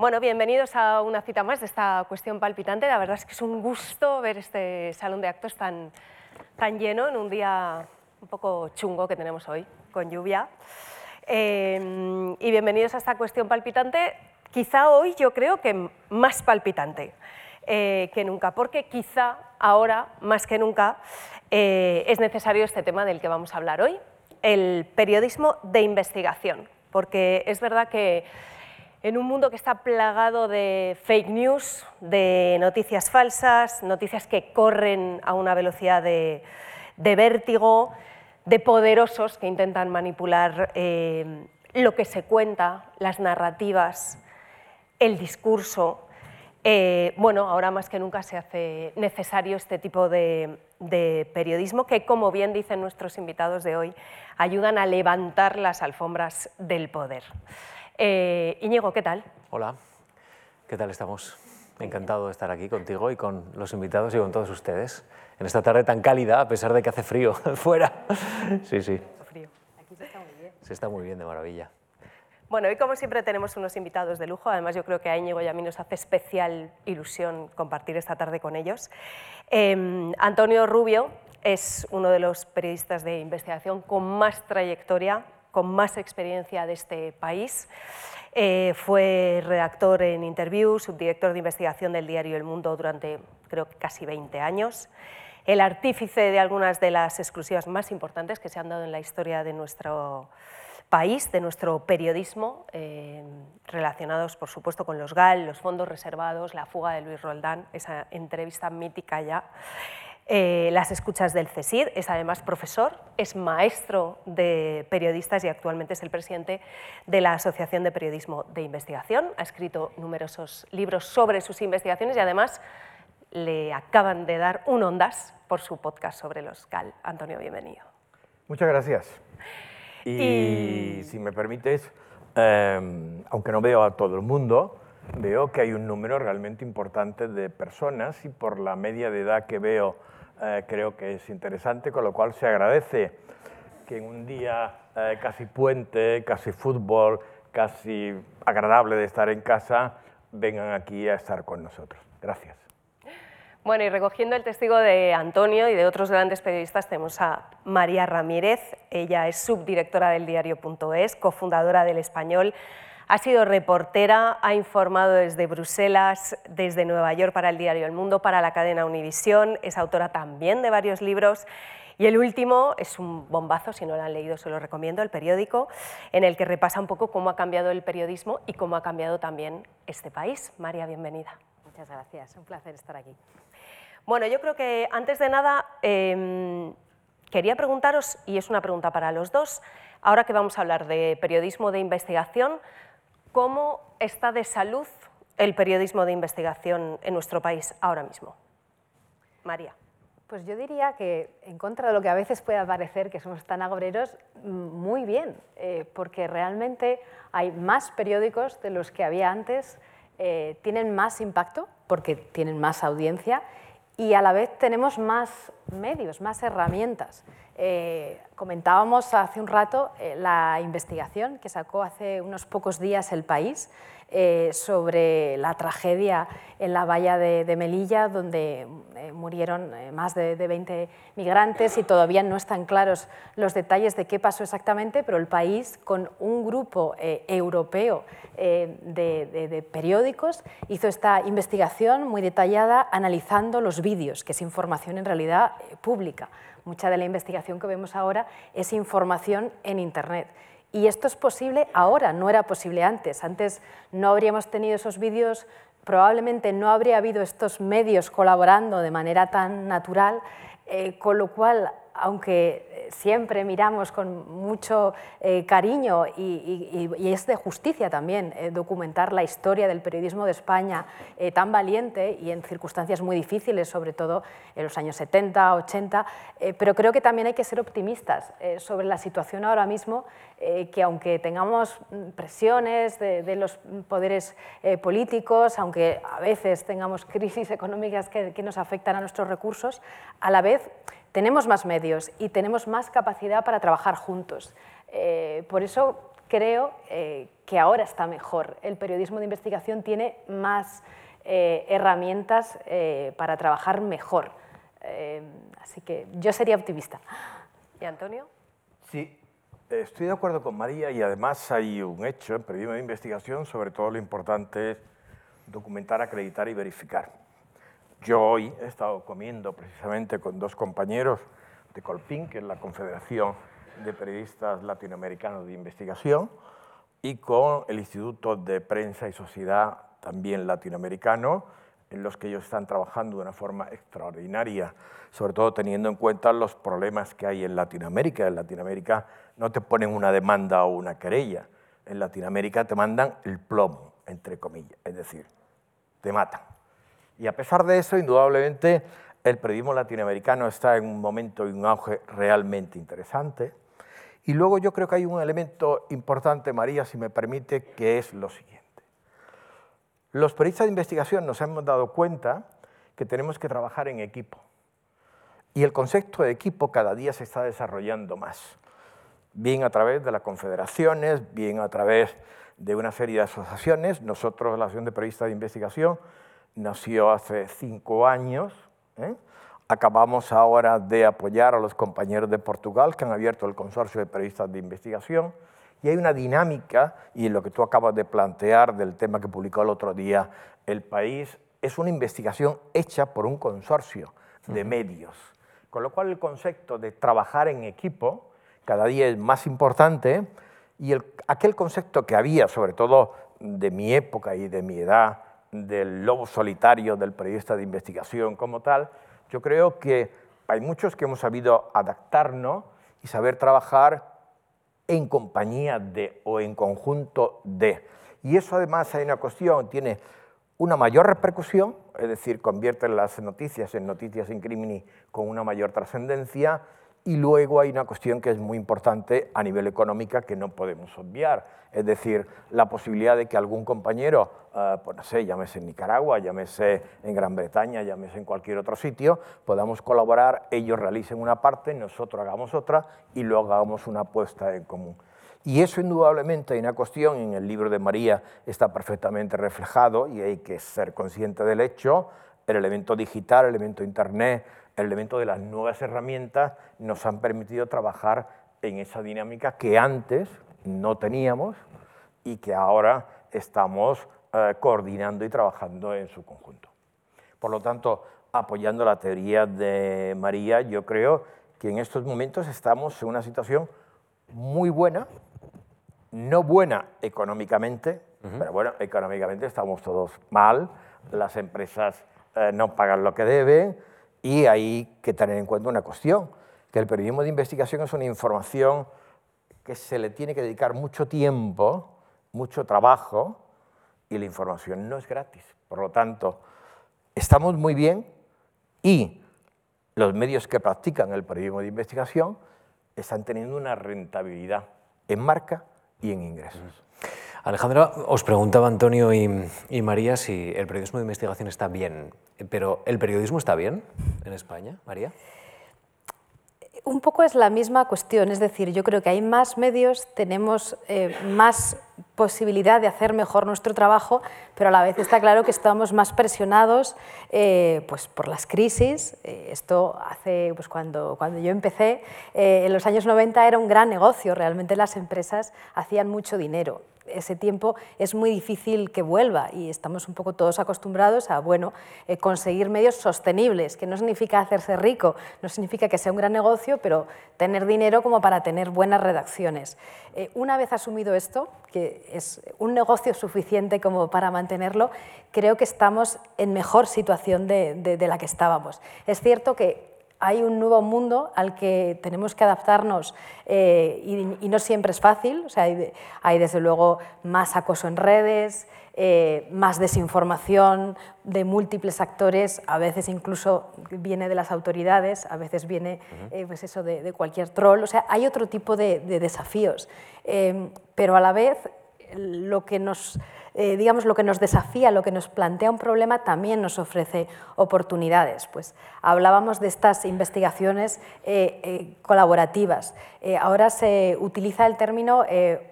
Bueno, bienvenidos a una cita más de esta cuestión palpitante. La verdad es que es un gusto ver este salón de actos tan, tan lleno en un día un poco chungo que tenemos hoy, con lluvia. Eh, y bienvenidos a esta cuestión palpitante, quizá hoy yo creo que más palpitante eh, que nunca, porque quizá ahora, más que nunca, eh, es necesario este tema del que vamos a hablar hoy, el periodismo de investigación, porque es verdad que en un mundo que está plagado de fake news, de noticias falsas, noticias que corren a una velocidad de, vértigo, de poderosos que intentan manipular eh, lo que se cuenta, las narrativas, el discurso. Eh, bueno, ahora más que nunca se hace necesario este tipo de, de, periodismo que, como bien dicen nuestros invitados de hoy, ayudan a levantar las alfombras del poder. Eh, Íñigo, ¿qué tal? Hola, ¿qué tal estamos? Encantado de estar aquí contigo y con los invitados y con todos ustedes en esta tarde tan cálida, a pesar de que hace frío fuera. Sí, sí. Frío. Aquí se está muy bien. Se está muy bien, de maravilla. Bueno, hoy como siempre tenemos unos invitados de lujo, además yo creo que a Íñigo y a mí nos hace especial ilusión compartir esta tarde con ellos. Em, Antonio Rubio es uno de los periodistas de investigación con más trayectoria con más experiencia de este país. Eh, fue redactor en Interview, subdirector de investigación del diario El Mundo durante creo que casi 20 años, el artífice de algunas de las exclusivas más importantes que se han dado en la historia de nuestro país, de nuestro periodismo, eh, relacionados por supuesto con los GAL, los fondos reservados, la fuga de Luis Roldán, esa entrevista mítica ya. Eh, las escuchas del CESID, es además profesor, es maestro de periodistas y actualmente es el presidente de la Asociación de Periodismo de Investigación. Ha escrito numerosos libros sobre sus investigaciones y además le acaban de dar un ondas por su podcast sobre los CAL. Antonio, bienvenido. Muchas gracias. Y, si me permites, em, aunque no veo a todo el mundo, veo que hay un número realmente importante de personas y por la media de edad que veo eh, creo que es interesante, con lo cual se agradece que en un día eh, casi puente, casi fútbol, casi agradable de estar en casa, vengan aquí a estar con nosotros. Gracias. Bueno, y recogiendo el testigo de Antonio y de otros grandes periodistas, tenemos a María Ramírez. Ella es subdirectora del diario.es, cofundadora del Español. Ha sido reportera, ha informado desde Bruselas, desde Nueva York para el diario El Mundo, para la cadena Univisión, es autora también de varios libros. Y el último es un bombazo, si no lo han leído se lo recomiendo, el periódico, en el que repasa un poco cómo ha cambiado el periodismo y cómo ha cambiado también este país. María, bienvenida. Muchas gracias, un placer estar aquí. Bueno, yo creo que antes de nada em, quería preguntaros, y es una pregunta para los dos, ahora que vamos a hablar de periodismo de investigación, ¿Cómo está de salud el periodismo de investigación en nuestro país ahora mismo? María. Pues yo diría que, en contra de lo que a veces puede parecer que somos tan agobreros, muy bien, eh, porque realmente hay más periódicos de los que había antes, eh, tienen más impacto porque tienen más audiencia y a la vez tenemos más medios, más herramientas. Eh, comentábamos hace un rato eh, la investigación que sacó hace unos pocos días el país eh, sobre la tragedia en la valla de, Melilla, donde murieron más de, 20 migrantes y todavía no están claros los detalles de qué pasó exactamente, pero el país, con un grupo europeo de, de, periódicos, hizo esta investigación muy detallada analizando los vídeos, que es información en realidad pública. Mucha de la investigación que vemos ahora es información en Internet. Y esto es posible ahora, no era posible antes. Antes no habríamos tenido esos vídeos, probablemente no habría habido estos medios colaborando de manera tan natural, eh, con lo cual aunque eh, siempre miramos con mucho eh, cariño y, es de justicia también eh, documentar la historia del periodismo de España tan valiente y en circunstancias muy difíciles, sobre todo en los años 70, 80, pero creo que también hay que ser optimistas sobre la situación ahora mismo, que aunque tengamos presiones de, los poderes políticos, aunque a veces tengamos crisis económicas que nos afectan a nuestros recursos, a la vez tenemos más medios y tenemos más capacidad para trabajar juntos. Eh, por eso creo eh, que ahora está mejor. El periodismo de investigación tiene más eh, herramientas eh, para trabajar mejor. Eh, así que yo sería optimista. ¿Y Antonio? Sí, estoy de acuerdo con María y además hay un hecho en periodismo de investigación, sobre todo lo importante es documentar, acreditar y verificar. Yo hoy he estado comiendo precisamente con dos compañeros de Colpin, que es la Confederación de Periodistas Latinoamericanos de Investigación, y con el Instituto de Prensa y Sociedad también latinoamericano, en los que ellos están trabajando de una forma extraordinaria, sobre todo teniendo en cuenta los problemas que hay en Latinoamérica. En Latinoamérica no te ponen una demanda o una querella, en Latinoamérica te mandan el plomo, entre comillas, es decir, te matan. Y a pesar de eso, indudablemente, el periodismo latinoamericano está en un momento y un auge realmente interesante. Y luego yo creo que hay un elemento importante, María, si me permite, que es lo siguiente. Los periodistas de investigación nos hemos dado cuenta que tenemos que trabajar en equipo. Y el concepto de equipo cada día se está desarrollando más, bien a través de las confederaciones, bien a través de una serie de asociaciones. Nosotros, la Asociación de Periodistas de Investigación, nació hace cinco años. ¿eh? Acabamos ahora de apoyar a los compañeros de Portugal que han abierto el consorcio de periodistas de investigación y hay una dinámica, y lo que tú acabas de plantear del tema que publicó el otro día El País, es una investigación hecha por un consorcio de medios. Con lo cual el concepto de trabajar en equipo cada día es más importante y el, aquel concepto que había, sobre todo de mi época y de mi edad, del lobo solitario del periodista de investigación como tal, yo creo que hay muchos que hemos sabido adaptarnos y saber trabajar en compañía de o en conjunto de. Y eso además hay una cuestión, tiene una mayor repercusión, es decir, convierte las noticias en noticias en crimini con una mayor trascendencia, y luego hay una cuestión que es muy importante a nivel económica que no podemos obviar, es decir, la posibilidad de que algún compañero, eh, pues no sé, llámese en Nicaragua, llámese en Gran Bretaña, llámese en cualquier otro sitio, podamos colaborar, ellos realicen una parte, nosotros hagamos otra y luego hagamos una apuesta en común. Y eso indudablemente hay una cuestión, en el libro de María está perfectamente reflejado y hay que ser consciente del hecho, el elemento digital, el elemento internet, el elemento de las nuevas herramientas nos han permitido trabajar en esa dinámica que antes no teníamos y que ahora estamos eh, coordinando y trabajando en su conjunto. Por lo tanto, apoyando la teoría de María, yo creo que en estos momentos estamos en una situación muy buena, no buena económicamente, pero bueno, económicamente estamos todos mal, las empresas eh, no pagan lo que deben, y hay que tener en cuenta una cuestión, que el periodismo de investigación es una información que se le tiene que dedicar mucho tiempo, mucho trabajo, y la información no es gratis. Por lo tanto, estamos muy bien y los medios que practican el periodismo de investigación están teniendo una rentabilidad en marca y en ingresos. Alejandra, os preguntaba Antonio y, María si el periodismo de investigación está bien, pero ¿el periodismo está bien en España, María? Un poco es la misma cuestión, es decir, yo creo que hay más medios, tenemos eh, más posibilidad de hacer mejor nuestro trabajo, pero a la vez está claro que estamos más presionados eh, pues por las crisis. Eh, esto hace, pues cuando, cuando yo empecé, en los años 90 era un gran negocio, realmente las empresas hacían mucho dinero ese tiempo es muy difícil que vuelva y estamos un poco todos acostumbrados a bueno, eh, conseguir medios sostenibles, que no significa hacerse rico, no significa que sea un gran negocio, pero tener dinero como para tener buenas redacciones. Eh, una vez asumido esto, que es un negocio suficiente como para mantenerlo, creo que estamos en mejor situación de, de la que estábamos. Es cierto que hay un nuevo mundo al que tenemos que adaptarnos eh, y, no siempre es fácil. O sea, hay, desde luego más acoso en redes, eh, más desinformación de múltiples actores, a veces incluso viene de las autoridades, a veces viene eh, pues eso de, cualquier troll. O sea, hay otro tipo de, de desafíos. pero a la vez lo que nos eh, digamos, lo que nos desafía, lo que nos plantea un problema, también nos ofrece oportunidades. Pues hablábamos de estas investigaciones eh, eh, colaborativas. ahora se utiliza el término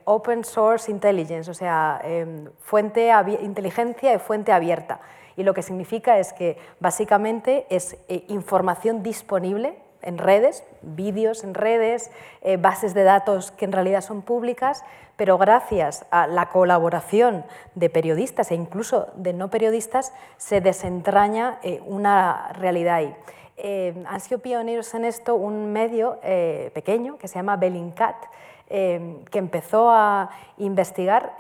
Open Source Intelligence, o sea, em, fuente inteligencia y fuente abierta. Y lo que significa es que básicamente es información disponible en redes, vídeos en redes, bases de datos que en realidad son públicas, pero gracias a la colaboración de periodistas e incluso de no periodistas se desentraña eh, una realidad ahí. Eh, han sido pioneros en esto un medio eh, pequeño que se llama Bellingcat, que empezó a investigar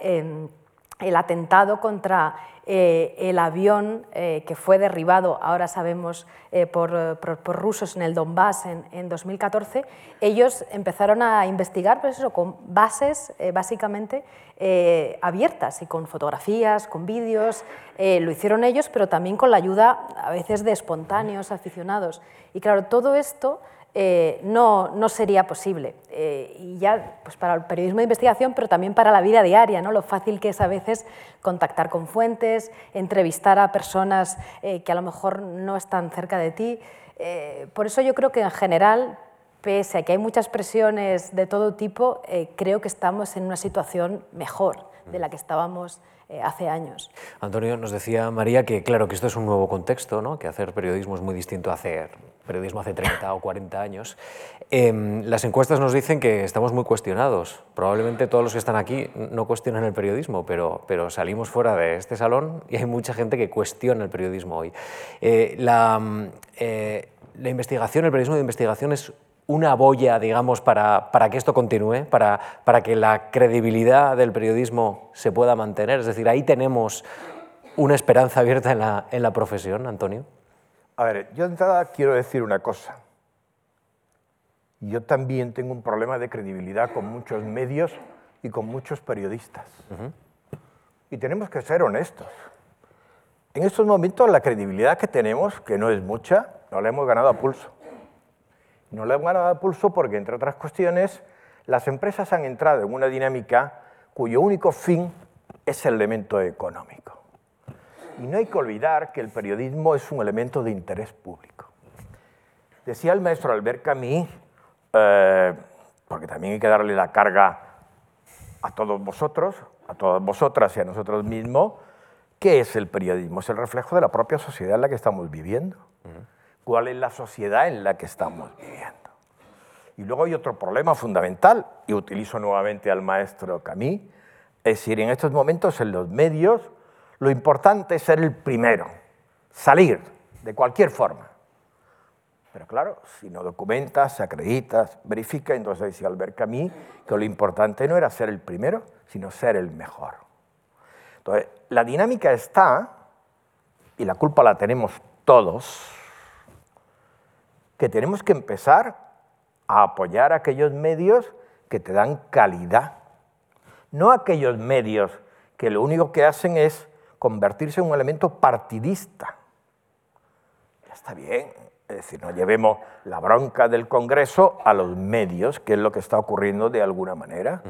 el atentado contra eh, el avión eh, que fue derribado, ahora sabemos, eh, por, rusos en el Donbass en, 2014, ellos empezaron a investigar pues eso, con bases básicamente abiertas y con fotografías, con vídeos. lo hicieron ellos, pero también con la ayuda a veces de espontáneos, aficionados. Y claro, todo esto eh, no, no, sería posible. Eh, y ya pues para el periodismo de investigación, pero también para la vida diaria, ¿no? lo fácil que es a veces contactar con fuentes, entrevistar a personas eh, que a lo mejor no están cerca de ti. por eso yo creo que en general, pese a que hay muchas presiones de todo tipo, creo que estamos en una situación mejor de la que estábamos hace años. Antonio, nos decía María que claro que esto es un nuevo contexto, ¿no? que hacer periodismo es muy distinto a hacer periodismo hace 30 o 40 años. Em, las encuestas nos dicen que estamos muy cuestionados. Probablemente todos los que están aquí no cuestionan el periodismo, pero, pero salimos fuera de este salón y hay mucha gente que cuestiona el periodismo hoy. Eh, la, eh, la investigación, el periodismo de investigación es una boya, digamos, para, para que esto continúe, para, para, que la credibilidad del periodismo se pueda mantener? Es decir, ahí tenemos una esperanza abierta en la, en la profesión, Antonio. A ver, yo de entrada quiero decir una cosa. Yo también tengo un problema de credibilidad con muchos medios y con muchos periodistas. Y tenemos que ser honestos. En estos momentos la credibilidad que tenemos, que no es mucha, no la hemos ganado a pulso. No le han ganado el pulso porque, entre otras cuestiones, las empresas han entrado en una dinámica cuyo único fin es el elemento económico. Y no hay que olvidar que el periodismo es un elemento de interés público. Decía el maestro Albert Camus, eh, porque también hay que darle la carga a todos vosotros, a todas vosotras y a nosotros mismos, ¿qué es el periodismo? Es el reflejo de la propia sociedad en la que estamos viviendo cuál es la sociedad en la que estamos viviendo. Y luego hay otro problema fundamental, y utilizo nuevamente al maestro Camille, es decir, en estos momentos en los medios lo importante es ser el primero, salir de cualquier forma. Pero claro, si no documentas, acreditas, verificas, entonces decía Albert Camus que lo importante no era ser el primero, sino ser el mejor. Entonces, la dinámica está, y la culpa la tenemos todos, que tenemos que empezar a apoyar aquellos medios que te dan calidad, no aquellos medios que lo único que hacen es convertirse en un elemento partidista. Ya está bien, es decir, no llevemos la bronca del Congreso a los medios, que es lo que está ocurriendo de alguna manera.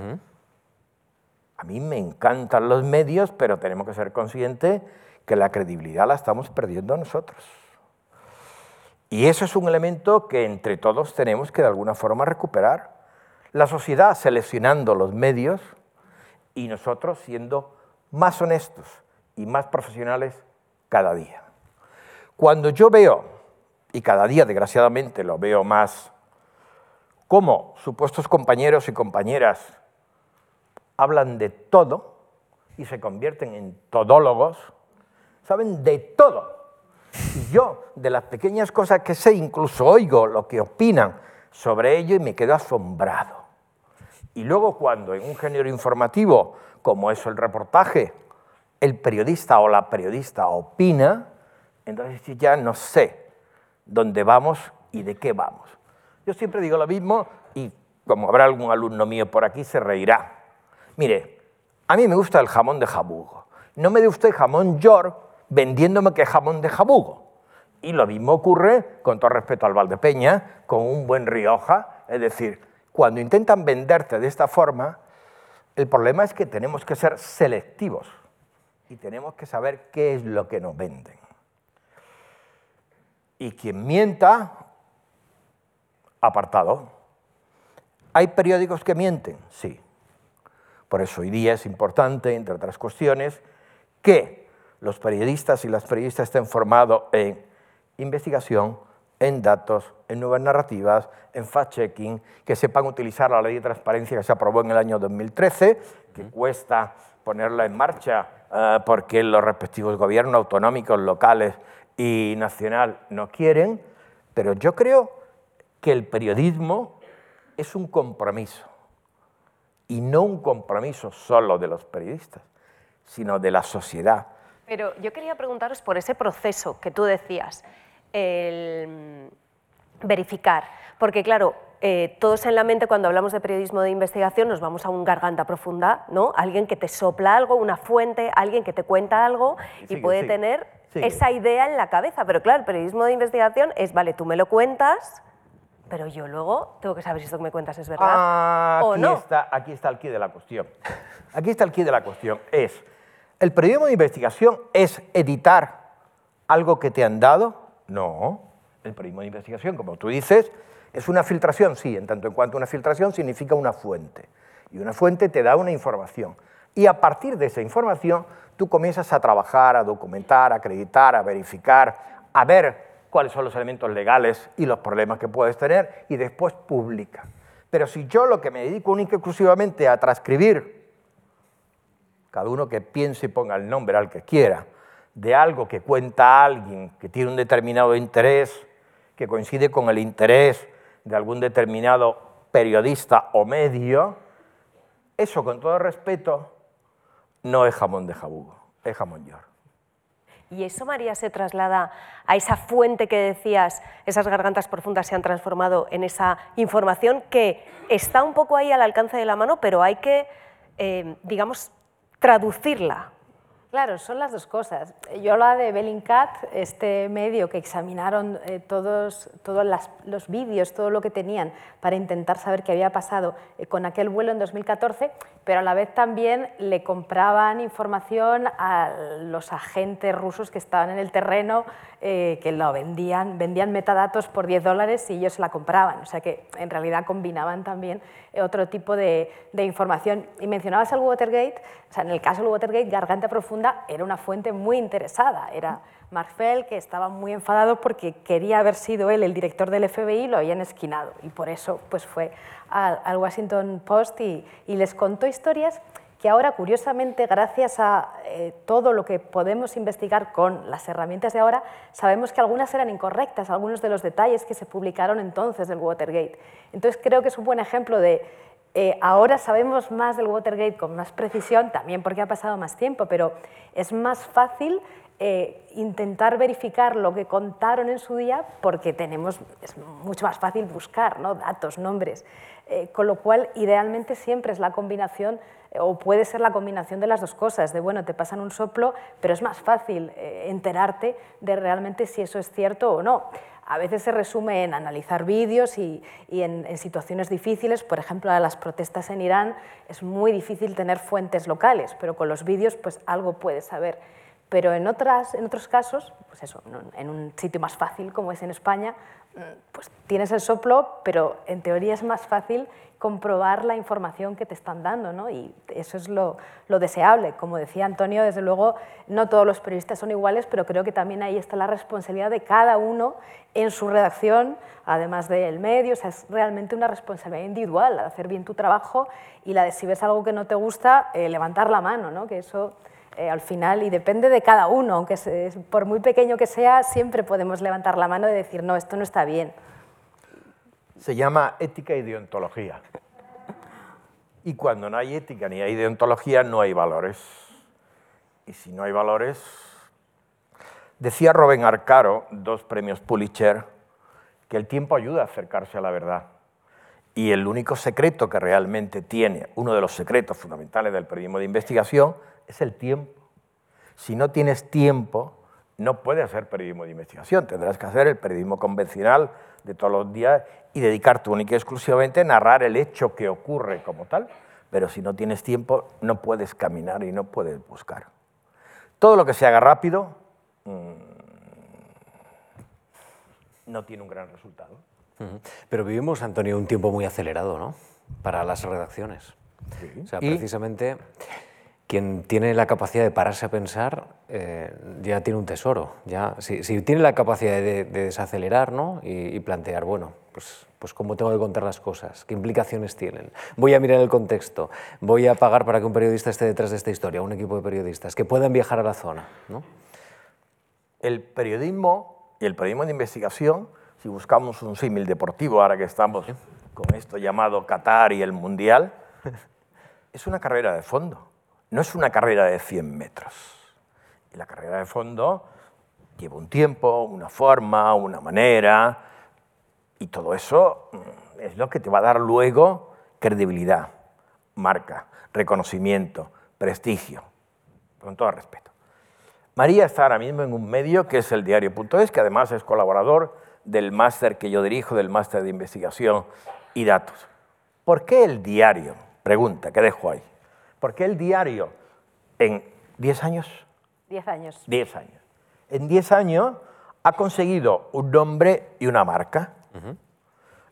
A mí me encantan los medios, pero tenemos que ser conscientes que la credibilidad la estamos perdiendo nosotros. Y eso es un elemento que entre todos tenemos que de alguna forma recuperar. La sociedad seleccionando los medios y nosotros siendo más honestos y más profesionales cada día. Cuando yo veo, y cada día desgraciadamente lo veo más, cómo supuestos compañeros y compañeras hablan de todo y se convierten en todólogos, saben de todo y yo, de las pequeñas cosas que sé, incluso oigo lo que opinan sobre ello y me quedo asombrado. Y luego cuando en un género informativo, como es el reportaje, el periodista o la periodista opina, entonces ya no sé dónde vamos y de qué vamos. Yo siempre digo lo mismo y como habrá algún alumno mío por aquí se reirá. Mire, a mí me gusta el jamón de jabugo. No me dé usted jamón york vendiéndome que jamón de jabugo. Y lo mismo ocurre, con todo respeto al Valdepeña, con un buen Rioja. Es decir, cuando intentan venderte de esta forma, El problema es que tenemos que ser selectivos y tenemos que saber qué es lo que nos venden. Y quien mienta, apartado. ¿Hay periódicos que mienten? Sí. Por eso hoy día es importante, entre otras cuestiones, que los periodistas y las periodistas estén formados en investigación, en datos, en nuevas narrativas, en fact-checking, que sepan utilizar la ley de transparencia que se aprobó en el año 2013, que cuesta ponerla en marcha eh, porque los respectivos gobiernos autonómicos, locales y nacional no quieren, pero yo creo que el periodismo es un compromiso y no un compromiso solo de los periodistas, sino de la sociedad. Pero yo quería preguntaros por ese proceso que tú decías, el verificar, porque claro, eh, todos en la mente cuando hablamos de periodismo de investigación nos vamos a un garganta profunda, ¿no? Alguien que te sopla algo, una fuente, alguien que te cuenta algo y puede tener esa idea en la cabeza. Pero claro, el periodismo de investigación es, vale, tú me lo cuentas, pero yo luego tengo que saber si esto que me cuentas es verdad ah, o no. Está, aquí está el quid de la cuestión. Aquí está el quid de la cuestión. Es, ¿el periodismo de investigación es editar algo que te han dado? No. El periodismo de investigación, como tú dices, es una filtración, sí, en tanto en cuanto una filtración significa una fuente. Y una fuente te da una información. Y a partir de esa información, tú comienzas a trabajar, a documentar, a acreditar, a verificar, a ver cuáles son los elementos legales y los problemas que puedes tener y después publica. Pero si yo lo que me dedico única y exclusivamente a transcribir, cada uno que piense y ponga el nombre al que quiera, de algo que cuenta alguien que tiene un determinado interés, que coincide con el interés de algún determinado periodista o medio, eso con todo respeto no es jamón de jabugo, es jamón york. Y eso, María, se traslada a esa fuente que decías, esas gargantas profundas se han transformado en esa información que está un poco ahí al alcance de la mano, pero hay que, eh, digamos, traducirla Claro, son las dos cosas. Yo hablaba de Bellingcat, este medio que examinaron eh, todos, todos los vídeos, todo lo que tenían para intentar saber qué había pasado eh, con aquel vuelo en 2014, pero a la vez también le compraban información a los agentes rusos que estaban en el terreno, eh, que lo vendían, vendían metadatos por 10 dólares y ellos la compraban. O sea que en realidad combinaban también otro tipo de, de información. Y mencionabas el Watergate, o sea, en el caso del Watergate, Garganta Profunda era una fuente muy interesada. Era Marfell, que estaba muy enfadado porque quería haber sido él el director del FBI lo habían esquinado. Y por eso pues, fue al, Washington Post y, les contó historias que ahora, curiosamente, gracias a eh, todo lo que podemos investigar con las herramientas de ahora, sabemos que algunas eran incorrectas, algunos de los detalles que se publicaron entonces del Watergate. Entonces creo que es un buen ejemplo de eh, ahora sabemos más del Watergate con más precisión, también porque ha pasado más tiempo, pero es más fácil eh, intentar verificar lo que contaron en su día porque tenemos, es mucho más fácil buscar ¿no? datos, nombres, eh, con lo cual idealmente siempre es la combinación o puede ser la combinación de las dos cosas, de bueno, te pasan un soplo, pero es más fácil enterarte de realmente si eso es cierto o no a veces se resume en analizar vídeos y, en, situaciones difíciles, por ejemplo, las protestas en Irán es muy difícil tener fuentes locales, pero con los vídeos pues algo puedes saber. Pero en, otras, en otros casos, pues eso, en un sitio más fácil como es en España, mm, pues tienes el soplo, pero en teoría es más fácil comprobar la información que te están dando, ¿no? y eso es lo, deseable. Como decía Antonio, desde luego no todos los periodistas son iguales, pero creo que también ahí está la responsabilidad de cada uno en su redacción, además del medio, o sea, es realmente una responsabilidad individual, la de hacer bien tu trabajo y la de si ves algo que no te gusta, eh, levantar la mano, ¿no? que eso eh, al final, y depende de cada uno, aunque por muy pequeño que sea, siempre podemos levantar la mano y decir, no, esto no está bien se llama ética y deontología. Y cuando no hay ética ni hay deontología, no hay valores. Y si no hay valores, decía Robin Arcaro, dos premios Pulitzer, que el tiempo ayuda a acercarse a la verdad. Y el único secreto que realmente tiene, uno de los secretos fundamentales del periodismo de investigación, es el tiempo. Si no tienes tiempo, no puedes hacer periodismo de investigación, tendrás que hacer el periodismo convencional de todos los días y dedicarte única y exclusivamente a narrar el hecho que ocurre como tal. pero si no tienes tiempo no puedes caminar y no puedes buscar. Todo lo que se haga rápido mm, no tiene un gran resultado. Pero vivimos, Antonio, un tiempo muy acelerado, ¿no? Para las redacciones. Sí. O sea, Y- precisamente quien tiene la capacidad de pararse a pensar eh, ya tiene un tesoro. Ya, si, si tiene la capacidad de, de desacelerar ¿no? y, y plantear, bueno, pues, pues cómo tengo que contar las cosas, qué implicaciones tienen. Voy a mirar el contexto, voy a pagar para que un periodista esté detrás de esta historia, un equipo de periodistas, que puedan viajar a la zona. ¿no? El periodismo y el periodismo de investigación, si buscamos un símil deportivo, ahora que estamos con esto llamado Qatar y el Mundial, es una carrera de fondo, no es una carrera de 100 metros. La carrera de fondo lleva un tiempo, una forma, una manera, y todo eso mm, es lo que te va a dar luego credibilidad, marca, reconocimiento, prestigio, con todo respeto. María está ahora mismo en un medio que es el diario.es, que además es colaborador del máster que yo dirijo, del máster de investigación y datos. ¿Por qué el diario? Pregunta que dejo ahí. ¿Por qué el diario en 10 años? Diez años. 10 años. En 10 años ha conseguido un nombre y una marca.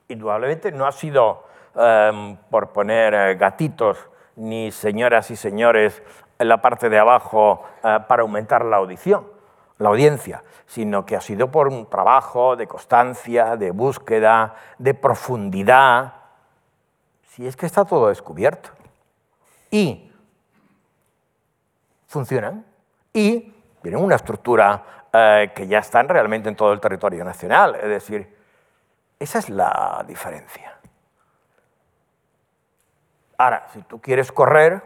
Indudablemente no ha sido em, por poner eh, gatitos ni señoras y señores en la parte de abajo eh, para aumentar la audición, la audiencia, sino que ha sido por un trabajo de constancia, de búsqueda, de profundidad. Si es que está todo descubierto. Y funcionan y tienen una estructura eh, que ya están realmente en todo el territorio nacional. Es decir, esa es la diferencia. Ahora, si tú quieres correr,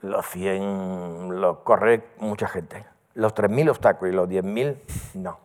los 100 lo corre mucha gente. Los 3.000 obstáculos y los 10.000 no.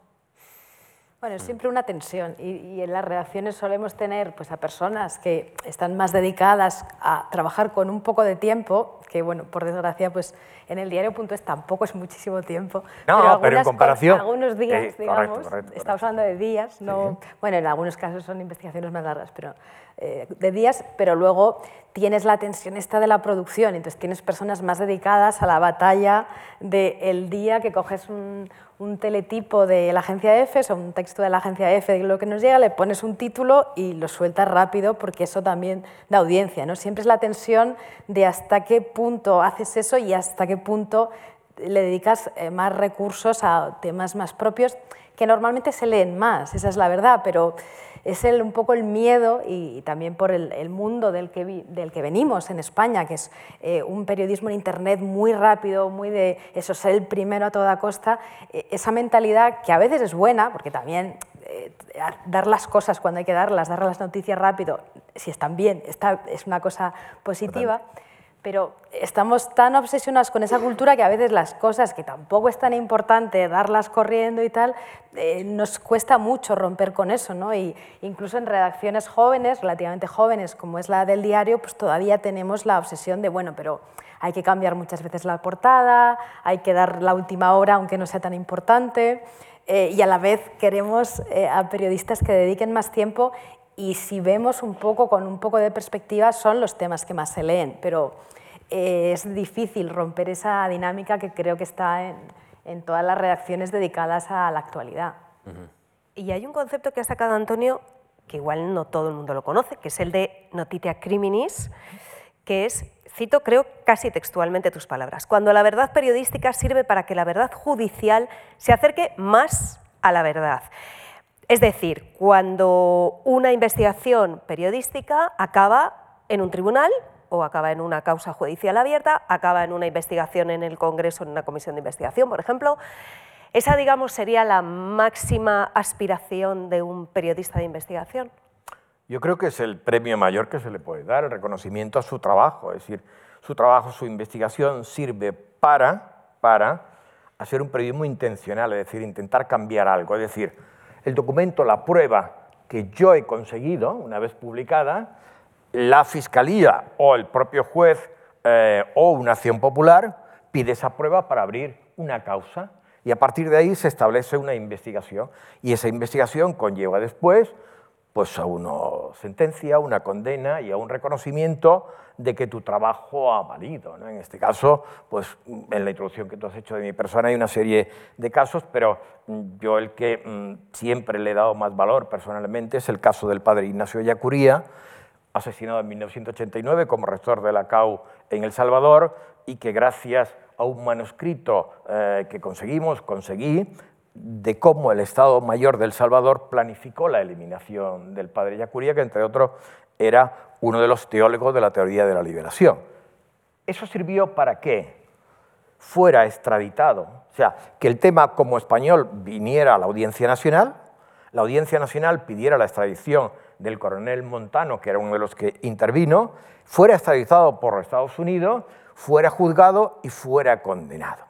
Bueno, es siempre una tensión y, y en las redacciones solemos tener pues, a personas que están más dedicadas a trabajar con un poco de tiempo, que bueno, por desgracia, pues en el diario.es tampoco es muchísimo tiempo. No, pero en comparación- Algunos días, Eh, correcto, digamos, correcto, estamos hablando de días, no, bueno, en algunos casos son investigaciones más largas, pero eh, de días, pero luego tienes la tensión esta de la producción, entonces tienes personas más dedicadas a la batalla del día que coges un, un teletipo de la agencia EFE o un texto de la agencia EFE de lo que nos llega, le pones un título y lo sueltas rápido porque eso también da audiencia. ¿no? Siempre es la tensión de hasta qué punto haces eso y hasta qué punto le dedicas eh, más recursos a temas más propios que normalmente se leen más, esa es la verdad, pero es el, un poco el miedo y, también por el, el mundo del que, vi- del que venimos en España, que es eh, un periodismo en Internet muy rápido, muy de eso, ser el primero a toda costa, eh, esa mentalidad que a veces es buena, porque también eh, dar las cosas cuando hay que darlas, dar las noticias rápido, si están bien, está, es una cosa positiva. Pero estamos tan obsesionados con esa cultura que a veces las cosas que tampoco es tan importante darlas corriendo y tal, eh, nos cuesta mucho romper con eso, ¿no? Y incluso en redacciones jóvenes, relativamente jóvenes, como es la del diario, pues todavía tenemos la obsesión de, bueno, pero hay que cambiar muchas veces la portada, hay que dar la última hora aunque no sea tan importante, eh, y a la vez queremos eh, a periodistas que dediquen más tiempo y si vemos un poco, con un poco de perspectiva, son los temas que más se leen, pero es difícil romper esa dinámica que creo que está en, en todas las redacciones dedicadas a la actualidad. Y hay un concepto que ha sacado Antonio que igual no todo el mundo lo conoce, que es el de notitia criminis, que es, cito creo casi textualmente tus palabras, cuando la verdad periodística sirve para que la verdad judicial se acerque más a la verdad. Es decir, cuando una investigación periodística acaba en un tribunal o acaba en una causa judicial abierta, acaba en una investigación en el Congreso, en una comisión de investigación, por ejemplo, esa, digamos, sería la máxima aspiración de un periodista de investigación. Yo creo que es el premio mayor que se le puede dar, el reconocimiento a su trabajo. Es decir, su trabajo, su investigación sirve para, para hacer un periodismo intencional, es decir, intentar cambiar algo. Es decir, el documento, la prueba que yo he conseguido, una vez publicada, la fiscalía o el propio juez eh, o una acción popular pide esa prueba para abrir una causa y a partir de ahí se establece una investigación y esa investigación conlleva después pues a una sentencia, una condena y a un reconocimiento de que tu trabajo ha valido. ¿no? En este caso, pues en la introducción que tú has hecho de mi persona hay una serie de casos, pero mm, yo el que mm, siempre le he dado más valor personalmente es el caso del padre Ignacio Yacuría, asesinado en 1989 como rector de la CAU en El Salvador y que gracias a un manuscrito eh, que conseguimos, conseguí, de cómo el Estado Mayor del Salvador planificó la eliminación del padre Yacuría, que entre otros era uno de los teólogos de la teoría de la liberación. ¿Eso sirvió para que fuera extraditado? O sea, que el tema como español viniera a la Audiencia Nacional, la Audiencia Nacional pidiera la extradición del coronel Montano, que era uno de los que intervino, fuera extraditado por Estados Unidos, fuera juzgado y fuera condenado.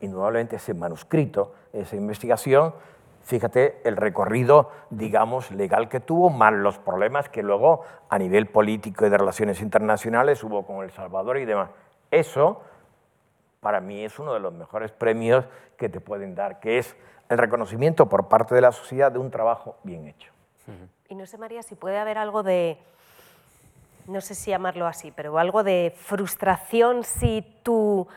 Indudablemente ese manuscrito, esa investigación, fíjate el recorrido, digamos, legal que tuvo, más los problemas que luego a nivel político y de relaciones internacionales hubo con El Salvador y demás. Eso, para mí, es uno de los mejores premios que te pueden dar, que es el reconocimiento por parte de la sociedad de un trabajo bien hecho. Y no sé, María, si puede haber algo de, no sé si llamarlo así, pero algo de frustración si tu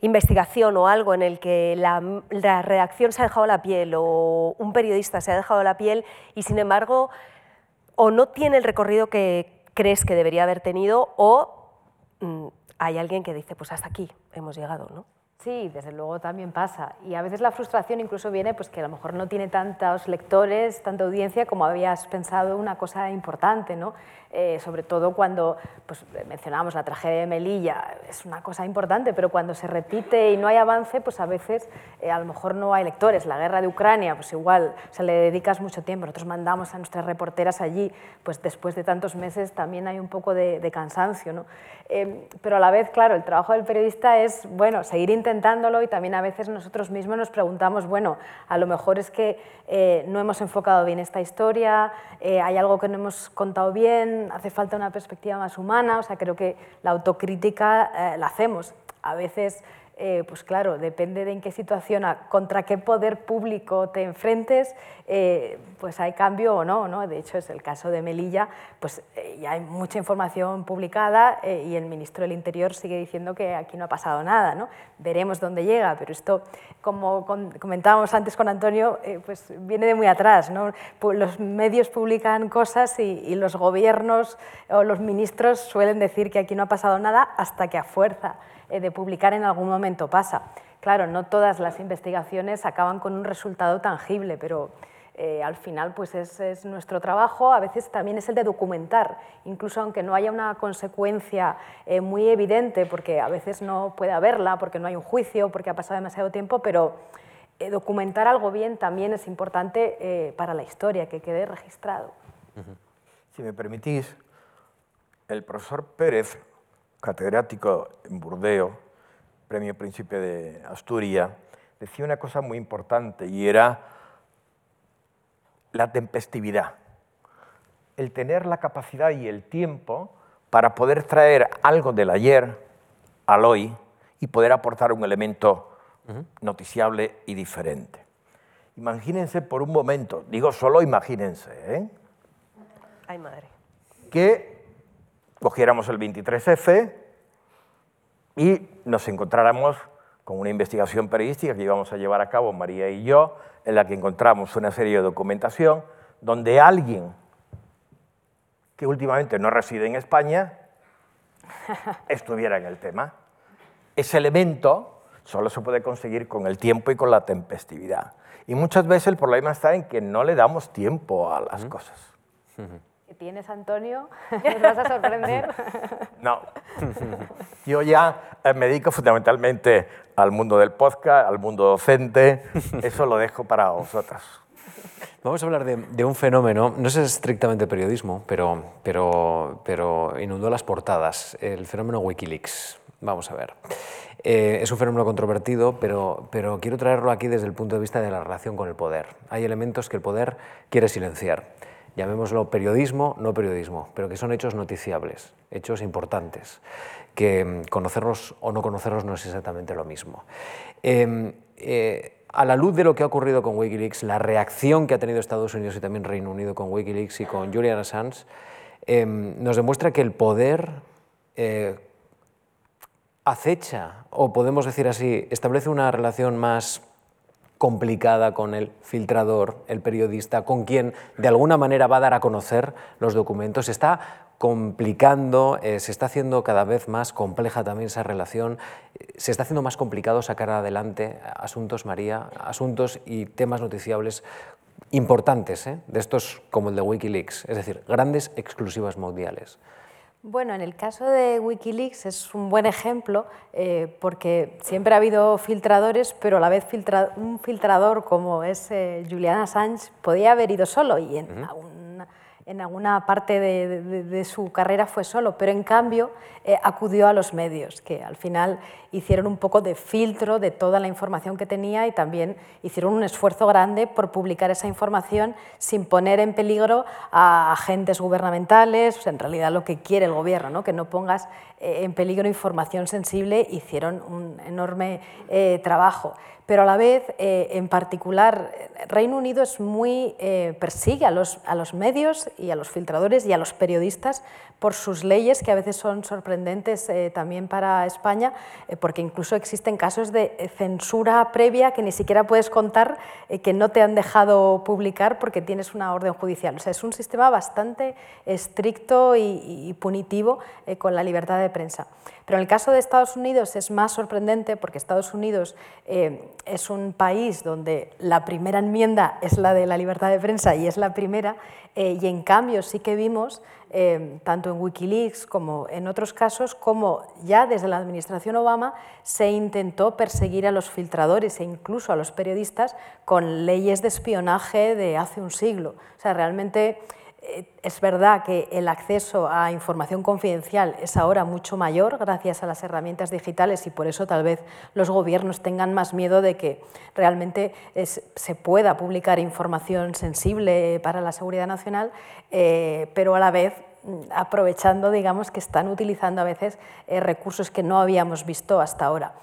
investigación o algo en el que la, redacción se ha dejado la piel o un periodista se ha dejado la piel y sin embargo o no tiene el recorrido que crees que debería haber tenido o mm, hay alguien que dice, pues hasta aquí hemos llegado, ¿no? Sí, desde luego también pasa. Y a veces la frustración incluso viene pues que a lo mejor no tiene tantos lectores, tanta audiencia como habías pensado una cosa importante, ¿no? Eh, sobre todo cuando pues, mencionamos la tragedia de Melilla, es una cosa importante, pero cuando se repite y no hay avance, pues a veces eh, a lo mejor no hay lectores. La guerra de Ucrania, pues igual, se le dedicas mucho tiempo, nosotros mandamos a nuestras reporteras allí, pues después de tantos meses también hay un poco de, cansancio, ¿no? Eh, pero a la vez, claro, el trabajo del periodista es, bueno, seguir intentándolo y también a veces nosotros mismos nos preguntamos, bueno, a lo mejor es que no hemos enfocado bien esta historia, hay algo que no hemos contado bien, hace falta una perspectiva más humana, o sea, creo que la autocrítica eh, la hacemos. A veces eh, pues claro, depende de en qué situación, contra qué poder público te enfrentes, eh, pues hay cambio o no, no. De hecho, es el caso de Melilla, pues eh, ya hay mucha información publicada y el ministro del Interior sigue diciendo que aquí no ha pasado nada, ¿no? Veremos dónde llega, pero esto, como comentábamos antes con Antonio, pues viene de muy atrás. Los medios publican cosas y los gobiernos o los ministros suelen decir que aquí no ha pasado nada hasta que a fuerza eh, de publicar en algún momento pasa. Claro, no todas las investigaciones acaban con un resultado tangible, pero eh, al final pues es, nuestro trabajo, a veces también es el de documentar, incluso aunque no haya una consecuencia eh, muy evidente, porque a veces no puede haberla, porque no hay un juicio, porque ha pasado demasiado tiempo, pero documentar algo bien también es importante para la historia, que quede registrado. Si me permitís, el profesor Pérez catedrático en Burdeos, Premio Príncipe de Asturias, decía una cosa muy importante y era la tempestividad. El tener la capacidad y el tiempo para poder traer algo del ayer al hoy y poder aportar un elemento noticiable y diferente. Imagínense por un momento, digo solo imagínense, ¿eh? Ay, madre. que cogiéramos el 23F y nos encontráramos con una investigación periodística que íbamos a llevar a cabo María y yo, en la que encontramos una serie de documentación donde alguien que últimamente no reside en España estuviera en el tema. Ese elemento solo se puede conseguir con el tiempo y con la tempestividad. Y muchas veces el problema está en que no le damos tiempo a las cosas tienes, Antonio? ¿Nos vas a sorprender? No. Yo ya eh, me dedico fundamentalmente al mundo del podcast, al mundo docente. Eso lo dejo para vosotras. Vamos a hablar de, un fenómeno, no es estrictamente periodismo, pero, pero, pero inundó las portadas, el fenómeno Wikileaks. Vamos a ver. Eh, es un fenómeno controvertido, pero, pero quiero traerlo aquí desde el punto de vista de la relación con el poder. Hay elementos que el poder quiere silenciar llamémoslo periodismo, no periodismo, pero que son hechos noticiables, hechos importantes, que mm, conocerlos o no conocerlos no es exactamente lo mismo. Em, eh, a la luz de lo que ha ocurrido con Wikileaks, la reacción que ha tenido Estados Unidos y también Reino Unido con Wikileaks y con Julian Assange, em, nos demuestra que el poder eh, acecha, o podemos decir así, establece una relación más complicada con el filtrador, el periodista, con quien de alguna manera va a dar a conocer los documentos. Está complicando, eh, se está haciendo cada vez más compleja también esa relación, se está haciendo más complicado sacar adelante asuntos, María, asuntos y temas noticiables importantes, ¿eh? de estos como el de Wikileaks, es decir, grandes exclusivas mundiales. Bueno, en el caso de Wikileaks es un buen ejemplo eh, porque siempre ha habido filtradores, pero a la vez un filtrador como es Julian Assange podía haber ido solo y en, en alguna parte de, su carrera fue solo, pero en cambio eh, acudió a los medios, que al final hicieron un poco de filtro de toda la información que tenía y también hicieron un esfuerzo grande por publicar esa información sin poner en peligro a agentes gubernamentales, en realidad lo que quiere el gobierno, ¿no? que no pongas eh, en peligro información sensible, hicieron un enorme eh, trabajo pero a la vez, eh, en particular, Reino Unido es muy, eh, persigue a los, a los medios y a los filtradores y a los periodistas por sus leyes, que a veces son sorprendentes eh, también para España, porque incluso existen casos de censura previa que ni siquiera puedes contar, que no te han dejado publicar porque tienes una orden judicial. O sea, es un sistema bastante estricto y, y punitivo con la libertad de prensa. Pero en el caso de Estados Unidos es más sorprendente porque Estados Unidos es un país donde la primera enmienda es la de la libertad de prensa y es la primera, eh, y en cambio sí que vimos, eh, tanto en Wikileaks como en otros casos, como ya desde la administración Obama se intentó perseguir a los filtradores e incluso a los periodistas con leyes de espionaje de hace un siglo. O sea, realmente es verdad que el acceso a información confidencial es ahora mucho mayor gracias a las herramientas digitales y por eso tal vez los gobiernos tengan más miedo de que realmente se pueda publicar información sensible para la seguridad nacional, eh, pero a la vez mm, aprovechando digamos, que están utilizando a veces eh, recursos que no habíamos visto hasta ahora.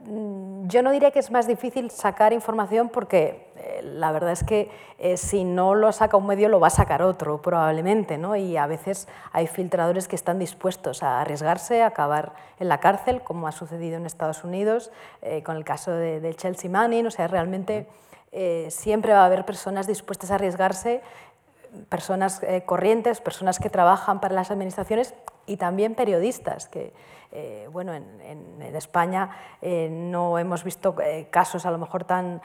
Mm, yo no diría que es más difícil sacar información porque eh, la verdad es que eh, si no lo saca un medio lo va a sacar otro probablemente, ¿no? y a veces hay filtradores que están dispuestos a arriesgarse, a acabar en la cárcel, como ha sucedido en Estados Unidos eh, con el caso de, Chelsea Manning, o sea, realmente siempre va a haber personas dispuestas a arriesgarse personas corrientes, personas que trabajan para las administraciones y también periodistas que, eh, bueno, en, España eh, no hemos visto eh, casos a lo mejor tan,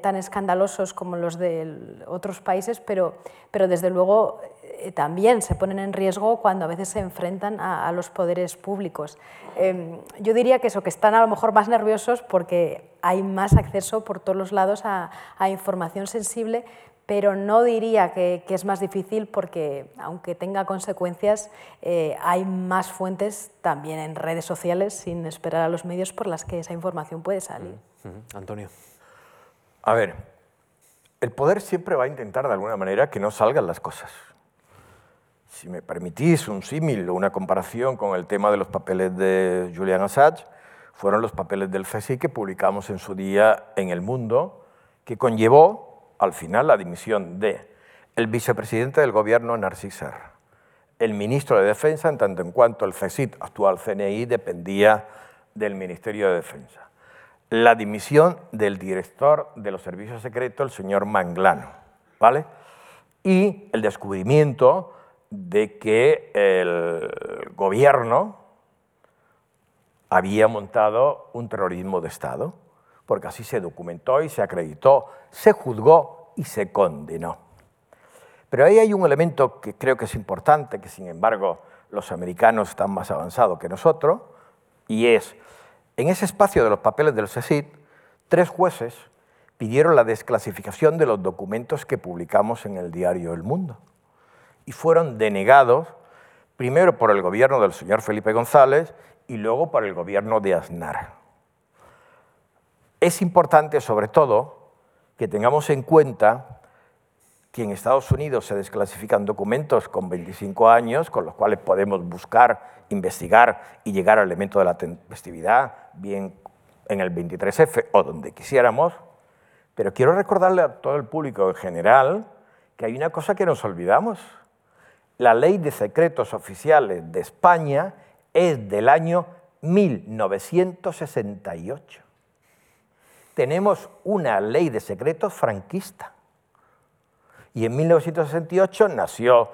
tan escandalosos como los de otros países, pero, pero desde luego también se ponen en riesgo cuando a veces se enfrentan a, los poderes públicos. Em, yo diría que eso, que están a lo mejor más nerviosos porque hay más acceso por todos los lados a información sensible, pero no diría que, es más difícil porque, aunque tenga consecuencias, eh, hay más fuentes también en redes sociales, sin esperar a los medios, por las que esa información puede salir. Antonio. A ver, el poder siempre va a intentar de alguna manera que no salgan las cosas. Si me permitís un símil o una comparación con el tema de los papeles de Julian Assange, fueron los papeles del CSI que publicamos en su día en El Mundo, que conllevó al final la dimisión de el vicepresidente del gobierno Narcís el ministro de Defensa, en tanto en cuanto el CSIT, actual CNI, dependía del Ministerio de Defensa. La dimisión del director de los servicios secretos, el señor Manglano, ¿vale? Y el descubrimiento de que el gobierno había montado un terrorismo de Estado porque así se documentó y se acreditó, se juzgó y se condenó. Pero ahí hay un elemento que creo que es importante, que sin embargo los americanos están más avanzados que nosotros, y es, en ese espacio de los papeles del CSID, tres jueces pidieron la desclasificación de los documentos que publicamos en el diario El Mundo. Y fueron denegados primero por el gobierno del señor Felipe González y luego por el gobierno de Aznar. Es importante, sobre todo, que tengamos en cuenta que en Estados Unidos se desclasifican documentos con 25 años, con los cuales podemos buscar, investigar y llegar al elemento de la tempestividad, bien en el 23F o donde quisiéramos, Pero quiero recordarle a todo el público en general que hay una cosa que nos olvidamos. La ley de secretos oficiales de España es del año 1968. Tenemos una ley de secretos franquista. Y en 1968 nació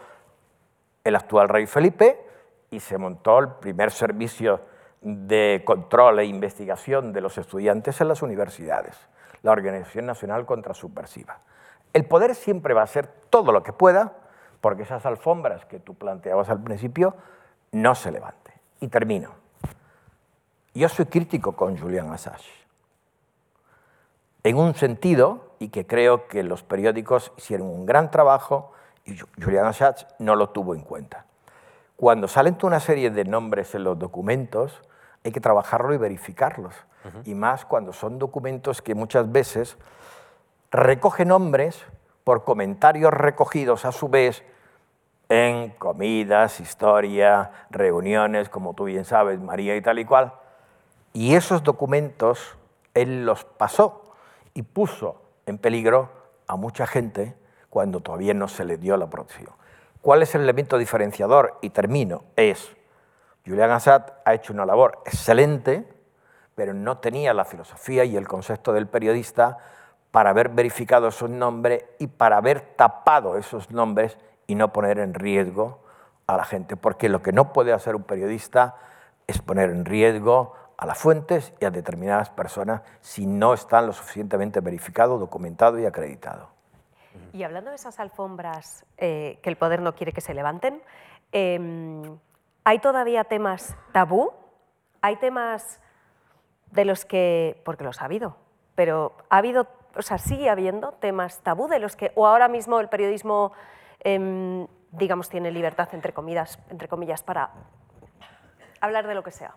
el actual rey Felipe y se montó el primer servicio de control e investigación de los estudiantes en las universidades, la Organización Nacional Contrasubversiva. El poder siempre va a hacer todo lo que pueda porque esas alfombras que tú planteabas al principio no se levanten. Y termino. Yo soy crítico con Julian Assange. En un sentido, y que creo que los periódicos hicieron un gran trabajo y Julian Assange no lo tuvo en cuenta. Cuando salen toda una serie de nombres en los documentos, hay que trabajarlo y verificarlos. Y más cuando son documentos que muchas veces recogen nombres por comentarios recogidos a su vez en comidas, historia, reuniones, como tú bien sabes, María y tal y cual. Y esos documentos él los pasó y puso en peligro a mucha gente cuando todavía no se le dio la protección. ¿Cuál es el elemento diferenciador? Y termino, es, Julian Assad ha hecho una labor excelente, pero no tenía la filosofía y el concepto del periodista para haber verificado esos nombres y para haber tapado esos nombres y no poner en riesgo a la gente, porque lo que no puede hacer un periodista es poner en riesgo a las fuentes y a determinadas personas si no están lo suficientemente verificado, documentado y acreditado. Y hablando de esas alfombras eh, que el poder no quiere que se levanten, em, ¿hay todavía temas tabú? ¿Hay temas de los que, porque los ha habido, pero ha habido, o sea, sigue habiendo temas tabú de los que, o ahora mismo el periodismo, em, digamos, tiene libertad, entre comillas, entre comillas, para hablar de lo que sea?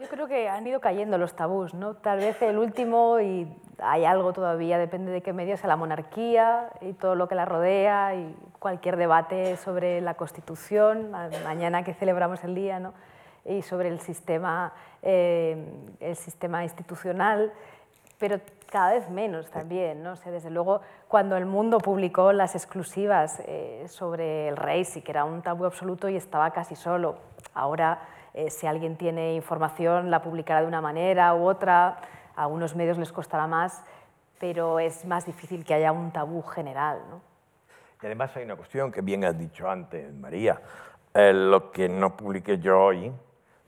Yo creo que han ido cayendo los tabús, ¿no? Tal vez el último, y hay algo todavía, depende de qué medios, es la monarquía y todo lo que la rodea y cualquier debate sobre la Constitución, mañana que celebramos el día, ¿no? y sobre el sistema, eh, el sistema institucional, pero cada vez menos también. ¿no? O desde luego, cuando el mundo publicó las exclusivas eh, sobre el rey, sí que era un tabú absoluto y estaba casi solo. Ahora eh, si alguien tiene información la publicará de una manera u otra, a algunos medios les costará más, pero es más difícil que haya un tabú general. ¿no? Y además hay una cuestión que bien has dicho antes, María, eh, lo que no publique yo hoy,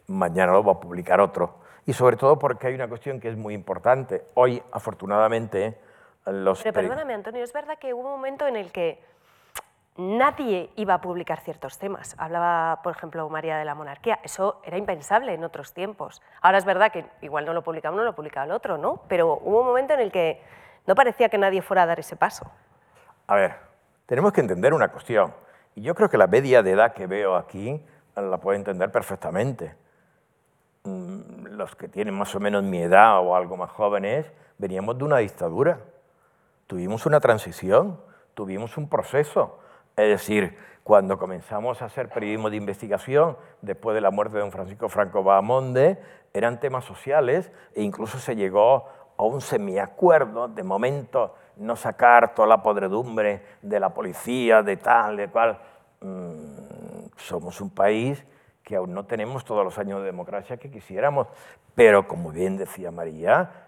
mañana lo va a publicar otro. Y sobre todo porque hay una cuestión que es muy importante. Hoy, afortunadamente, los... Pero perdóname, Antonio, es verdad que hubo un momento en el que nadie iba a publicar ciertos temas. Hablaba, por ejemplo, María de la monarquía. Eso era impensable en otros tiempos. Ahora es verdad que igual no lo publicaba uno, lo publicaba el otro, ¿no? Pero hubo un momento en el que no parecía que nadie fuera a dar ese paso. A ver, tenemos que entender una cuestión. Y yo creo que la media de edad que veo aquí la puede entender perfectamente. Mm, los que tienen más o menos mi edad o algo más jóvenes, veníamos de una dictadura. Tuvimos una transición, tuvimos un proceso es decir, cuando comenzamos a hacer periodismo de investigación, después de la muerte de don Francisco Franco Bahamonde, eran temas sociales e incluso se llegó a un semiacuerdo, de momento no sacar toda la podredumbre de la policía, de tal, de cual. Mm, somos un país que aún no tenemos todos los años de democracia que quisiéramos, pero como bien decía María,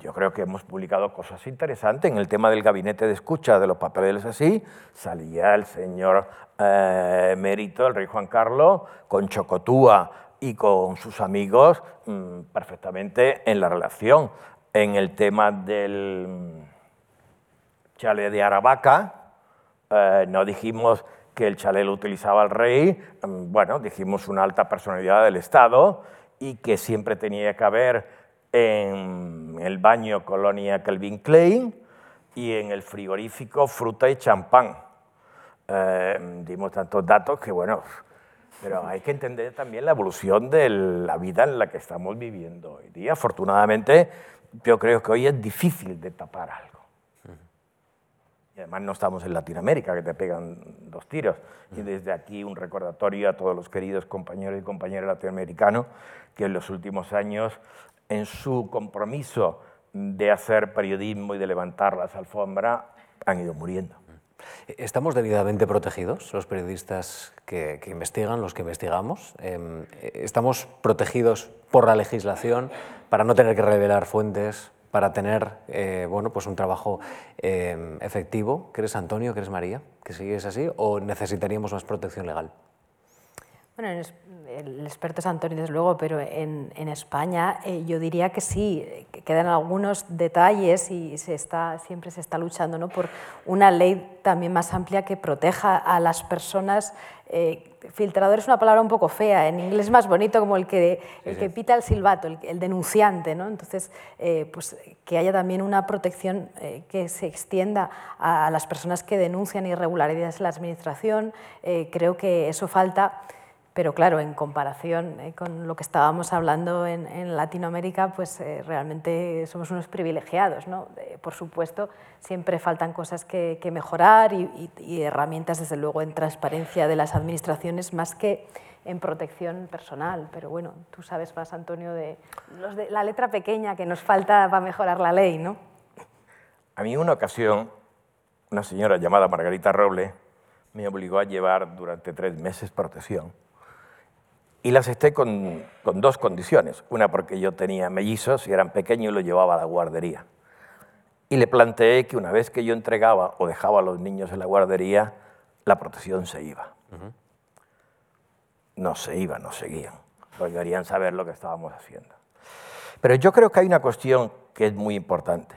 yo creo que hemos publicado cosas interesantes. En el tema del gabinete de escucha de los papeles así, salía el señor eh, Mérito, el rey Juan Carlos, con Chocotúa y con sus amigos mm, perfectamente en la relación. En el tema del mm, chale de Aravaca, eh, no dijimos que el chale lo utilizaba el rey, bueno, dijimos una alta personalidad del Estado y que siempre tenía que haber en el baño Colonia Calvin Klein y en el frigorífico fruta y champán. Eh, dimos tantos datos que, bueno, pero hay que entender también la evolución de la vida en la que estamos viviendo hoy día. Afortunadamente, yo creo que hoy es difícil de tapar algo. Y además no estamos en Latinoamérica, que te pegan dos tiros. Y desde aquí un recordatorio a todos los queridos compañeros y compañeras latinoamericanos que en los últimos años en su compromiso de hacer periodismo y de levantar las alfombras han ido muriendo. ¿Estamos debidamente protegidos los periodistas que, investigan, los que investigamos? Eh, ¿Estamos protegidos por la legislación para no tener que revelar fuentes, para tener eh, bueno, pues un trabajo eh, efectivo? ¿Crees, Antonio? ¿Crees, María? ¿Que sigues así? ¿O necesitaríamos más protección legal? Bueno, el experto es Antonio, desde luego, pero en, en España eh, yo diría que sí, que quedan algunos detalles y se está, siempre se está luchando ¿no? por una ley también más amplia que proteja a las personas. Eh, filtrador es una palabra un poco fea, en inglés más bonito como el que, el que pita el silbato, el, el denunciante. ¿no? Entonces, eh, pues que haya también una protección eh, que se extienda a, a, las personas que denuncian irregularidades en la administración. Creo que eso falta. Pero claro, en comparación eh, con lo que estábamos hablando en, en Latinoamérica, pues eh, realmente somos unos privilegiados. ¿no? Eh, por supuesto, siempre faltan cosas que, que mejorar y, y, y, herramientas, desde luego, en transparencia de las administraciones, más que en protección personal. Pero bueno, tú sabes más, Antonio, de, los de la letra pequeña que nos falta para mejorar la ley. ¿no? A mí una ocasión, una señora llamada Margarita Roble me obligó a llevar durante tres meses protección y las acepté con, con, dos condiciones. Una porque yo tenía mellizos y eran pequeños y los llevaba a la guardería. Y le planteé que una vez que yo entregaba o dejaba a los niños en la guardería, la protección se iba. Uh -huh. No se iba, no seguían. Porque querían saber lo que estábamos haciendo. Pero yo creo que hay una cuestión que es muy importante.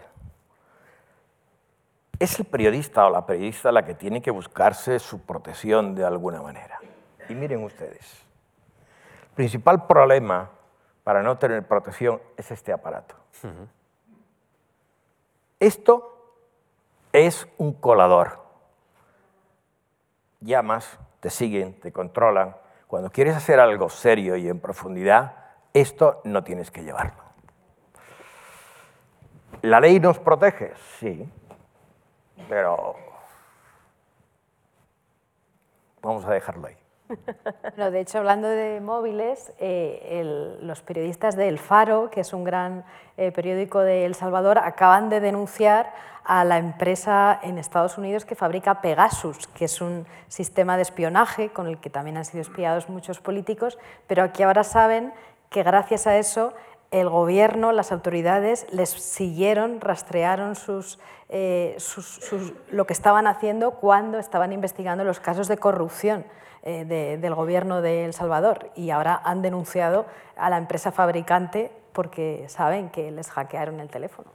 Es el periodista o la periodista la que tiene que buscarse su protección de alguna manera. Y miren ustedes, principal problema para no tener protección es este aparato. Uh -huh. Esto es un colador. Llamas, te siguen, te controlan. Cuando quieres hacer algo serio y en profundidad, esto no tienes que llevarlo. ¿La ley nos protege? Sí, pero vamos a dejarlo ahí. No, de hecho, hablando de móviles, eh, los periodistas de El Faro, que es un gran eh, periódico de El Salvador, acaban de denunciar a la empresa en Estados Unidos que fabrica Pegasus, que es un sistema de espionaje con el que también han sido espiados muchos políticos, pero aquí ahora saben que gracias a eso el gobierno, las autoridades les siguieron, rastrearon sus, eh, lo que estaban haciendo cuando estaban investigando los casos de corrupción eh, de, del gobierno de El Salvador y ahora han denunciado a la empresa fabricante porque saben que les hackearon el teléfono.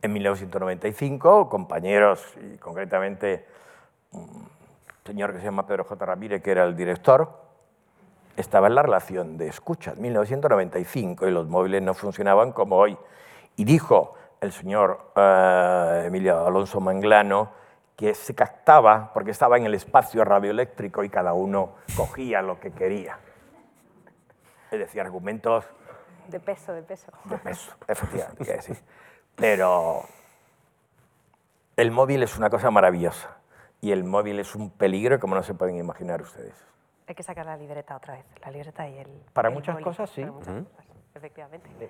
En 1995, compañeros, y concretamente un señor que se llama Pedro J. Ramírez, que era el director, estaba en la relación de escucha, 1995, y los móviles no funcionaban como hoy. Y dijo el señor uh, Emilio Alonso Manglano que se captaba porque estaba en el espacio radioeléctrico y cada uno cogía lo que quería. Es decir, argumentos... De peso, de peso. De peso, efectivamente. Pero el móvil es una cosa maravillosa y el móvil es un peligro como no se pueden imaginar ustedes. Hay que sacar la libreta otra vez, la libreta y el... Para el muchas cosas, sí. Para muchas uh -huh. cosas, efectivamente. Sí.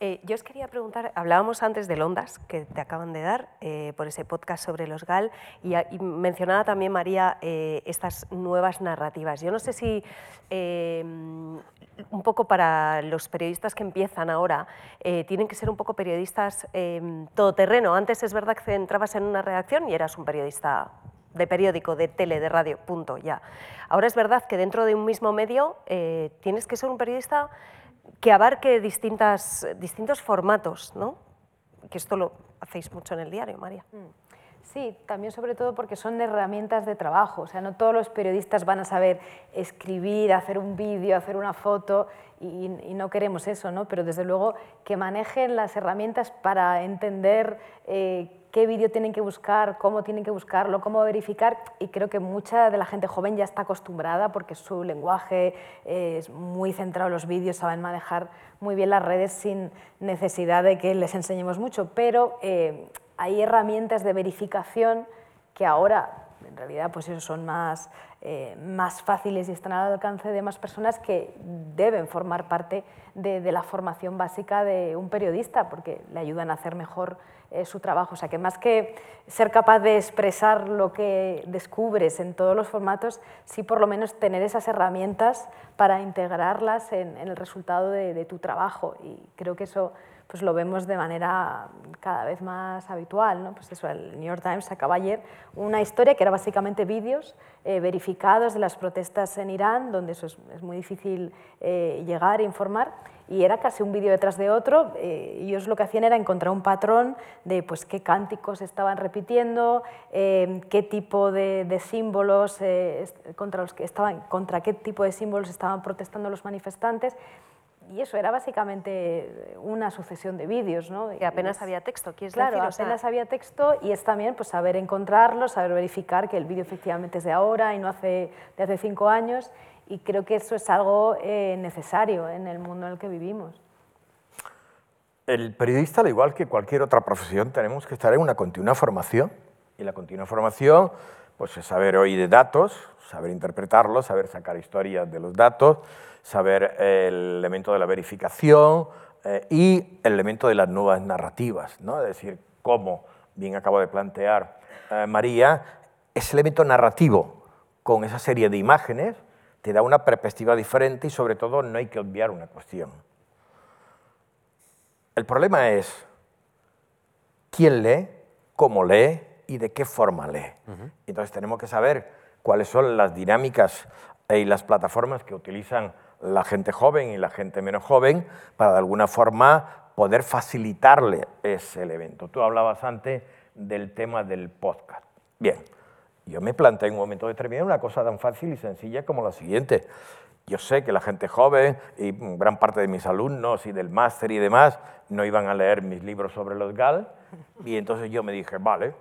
Eh, yo os quería preguntar, hablábamos antes del Ondas que te acaban de dar eh, por ese podcast sobre los GAL y, y mencionaba también María eh, estas nuevas narrativas. Yo no sé si eh, un poco para los periodistas que empiezan ahora eh, tienen que ser un poco periodistas eh, todoterreno. Antes es verdad que entrabas en una redacción y eras un periodista de periódico, de tele, de radio, punto, ya. Ahora es verdad que dentro de un mismo medio tienes que ser un periodista que abarque distintas, distintos formatos, ¿no? Que esto lo hacéis mucho en el diario, María. Sí, también sobre todo porque son herramientas de trabajo. O sea, no todos los periodistas van a saber escribir, hacer un vídeo, hacer una foto, y, y, no queremos eso, ¿no? Pero desde luego que manejen las herramientas para entender eh, qué vídeo tienen que buscar, cómo tienen que buscarlo, cómo verificar. Y creo que mucha de la gente joven ya está acostumbrada porque su lenguaje eh, es muy centrado en los vídeos, saben manejar muy bien las redes sin necesidad de que les enseñemos mucho. Pero eh, hay herramientas de verificación que ahora en realidad pues eso son más, eh, más fáciles y están al alcance de más personas que deben formar parte de, de la formación básica de un periodista porque le ayudan a hacer mejor eh, su trabajo. O sea, que más que ser capaz de expresar lo que descubres en todos los formatos, sí por lo menos tener esas herramientas para integrarlas en, el resultado de, tu trabajo. Y creo que eso pues lo vemos de manera cada vez más habitual. ¿no? Pues eso, el New York Times sacaba ayer una historia que era básicamente vídeos eh, verificados de las protestas en Irán, donde eso es, muy difícil eh, llegar e informar, y era casi un vídeo detrás de otro eh, ellos lo que hacían era encontrar un patrón de pues, qué cánticos estaban repitiendo, eh, qué tipo de, símbolos contra, los que estaban, contra qué tipo de símbolos estaban protestando los manifestantes. Y eso era básicamente una sucesión de vídeos. ¿no? Y apenas había texto, ¿quieres claro, decir? apenas había texto y es también pues, saber encontrarlo, saber verificar que el vídeo efectivamente es de ahora y no hace, de hace cinco años y creo que eso es algo eh, necesario en el mundo en el que vivimos. El periodista, al igual que cualquier otra profesión, tenemos que estar en una continua formación. Y la continua formación pues, es saber oír de datos, saber interpretarlos, saber sacar historias de los datos, saber el elemento de la verificación eh, y el elemento de las nuevas narrativas. ¿no? Es decir, cómo, bien acabo de plantear eh, María, ese elemento narrativo con esa serie de imágenes te da una perspectiva diferente y sobre todo no hay que obviar una cuestión. El problema es quién lee, cómo lee y de qué forma lee. Entonces tenemos que saber cuáles son las dinámicas y las plataformas que utilizan la gente joven y la gente menos joven para de alguna forma poder facilitarle ese evento. Tú hablabas antes del tema del podcast. Bien, yo me planteé en un momento determinado una cosa tan fácil y sencilla como la siguiente. Yo sé que la gente joven y gran parte de mis alumnos y del máster y demás no iban a leer mis libros sobre los GAL y entonces yo me dije, vale,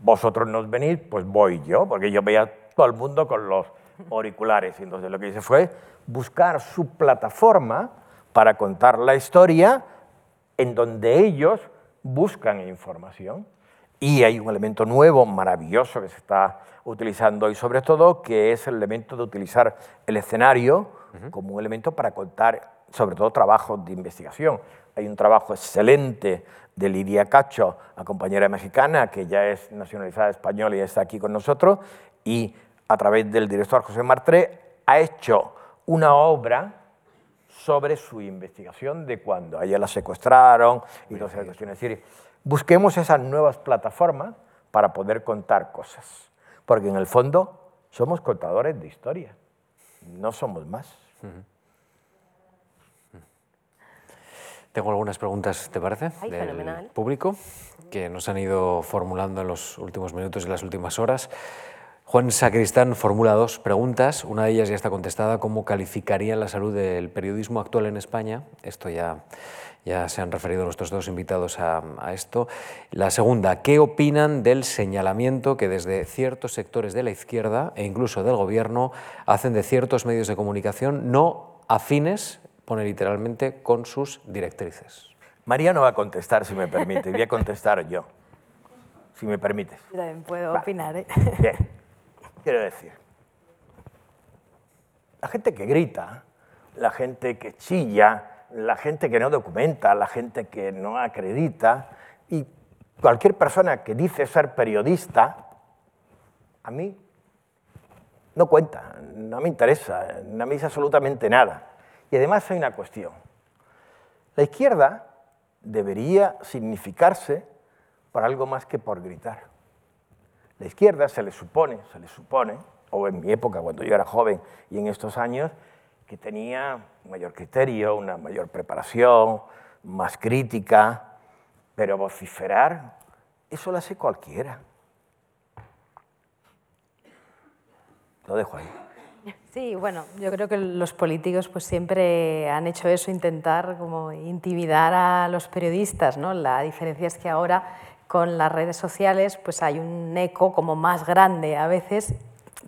vosotros no venís, pues voy yo, porque yo veía todo el mundo con los auriculares. Entonces lo que hice fue buscar su plataforma para contar la historia en donde ellos buscan información. Y hay un elemento nuevo, maravilloso, que se está utilizando hoy sobre todo, que es el elemento de utilizar el escenario como un elemento para contar sobre todo trabajos de investigación. Hay un trabajo excelente de Lidia Cacho, la compañera mexicana, que ya es nacionalizada española y está aquí con nosotros, y a través del director José Martré ha hecho una obra sobre su investigación de cuando a ella la secuestraron y todas esas cuestiones. Es decir, busquemos esas nuevas plataformas para poder contar cosas, porque en el fondo somos contadores de historia, no somos más. Tengo algunas preguntas, ¿te parece? del público que nos han ido formulando en los últimos minutos y las últimas horas. Juan Sacristán formula dos preguntas. Una de ellas ya está contestada. ¿Cómo calificarían la salud del periodismo actual en España? Esto ya ya se han referido nuestros dos invitados a, esto. La segunda, ¿qué opinan del señalamiento que desde ciertos sectores de la izquierda e incluso del Gobierno hacen de ciertos medios de comunicación no afines, pone literalmente, con sus directrices? María no va a contestar, si me permite, voy a contestar yo, si me permites. Yo también puedo opinar. ¿eh? Bien, quiero decir, la gente que grita, la gente que chilla, la gente que no documenta, la gente que no acredita y cualquier persona que dice ser periodista, a mí no cuenta, no me interesa, no me dice absolutamente nada. Y además hay una cuestión. La izquierda debería significarse por algo más que por gritar. La izquierda se le supone, se le supone, o en mi época cuando yo era joven y en estos años, que tenía mayor criterio, una mayor preparación, más crítica, pero vociferar, eso lo hace cualquiera. Lo dejo ahí. Sí, bueno, yo creo que los políticos pues siempre han hecho eso, intentar como intimidar a los periodistas, ¿no? La diferencia es que ahora con las redes sociales pues hay un eco como más grande a veces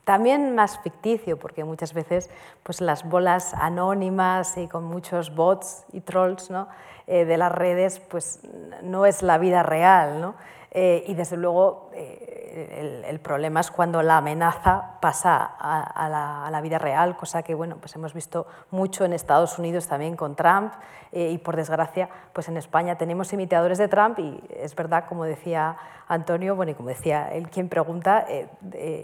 también más ficticio, porque muchas veces pues, las bolas anónimas y con muchos bots y trolls ¿no? Eh, de las redes pues, no es la vida real. ¿no? Eh, y desde luego eh, eh, el, problema es cuando la amenaza pasa a, la, vida real, cosa que bueno, pues hemos visto mucho en Estados Unidos también con Trump eh, y por desgracia pues en España tenemos imitadores de Trump y es verdad, como decía Antonio, bueno, y como decía él quien pregunta,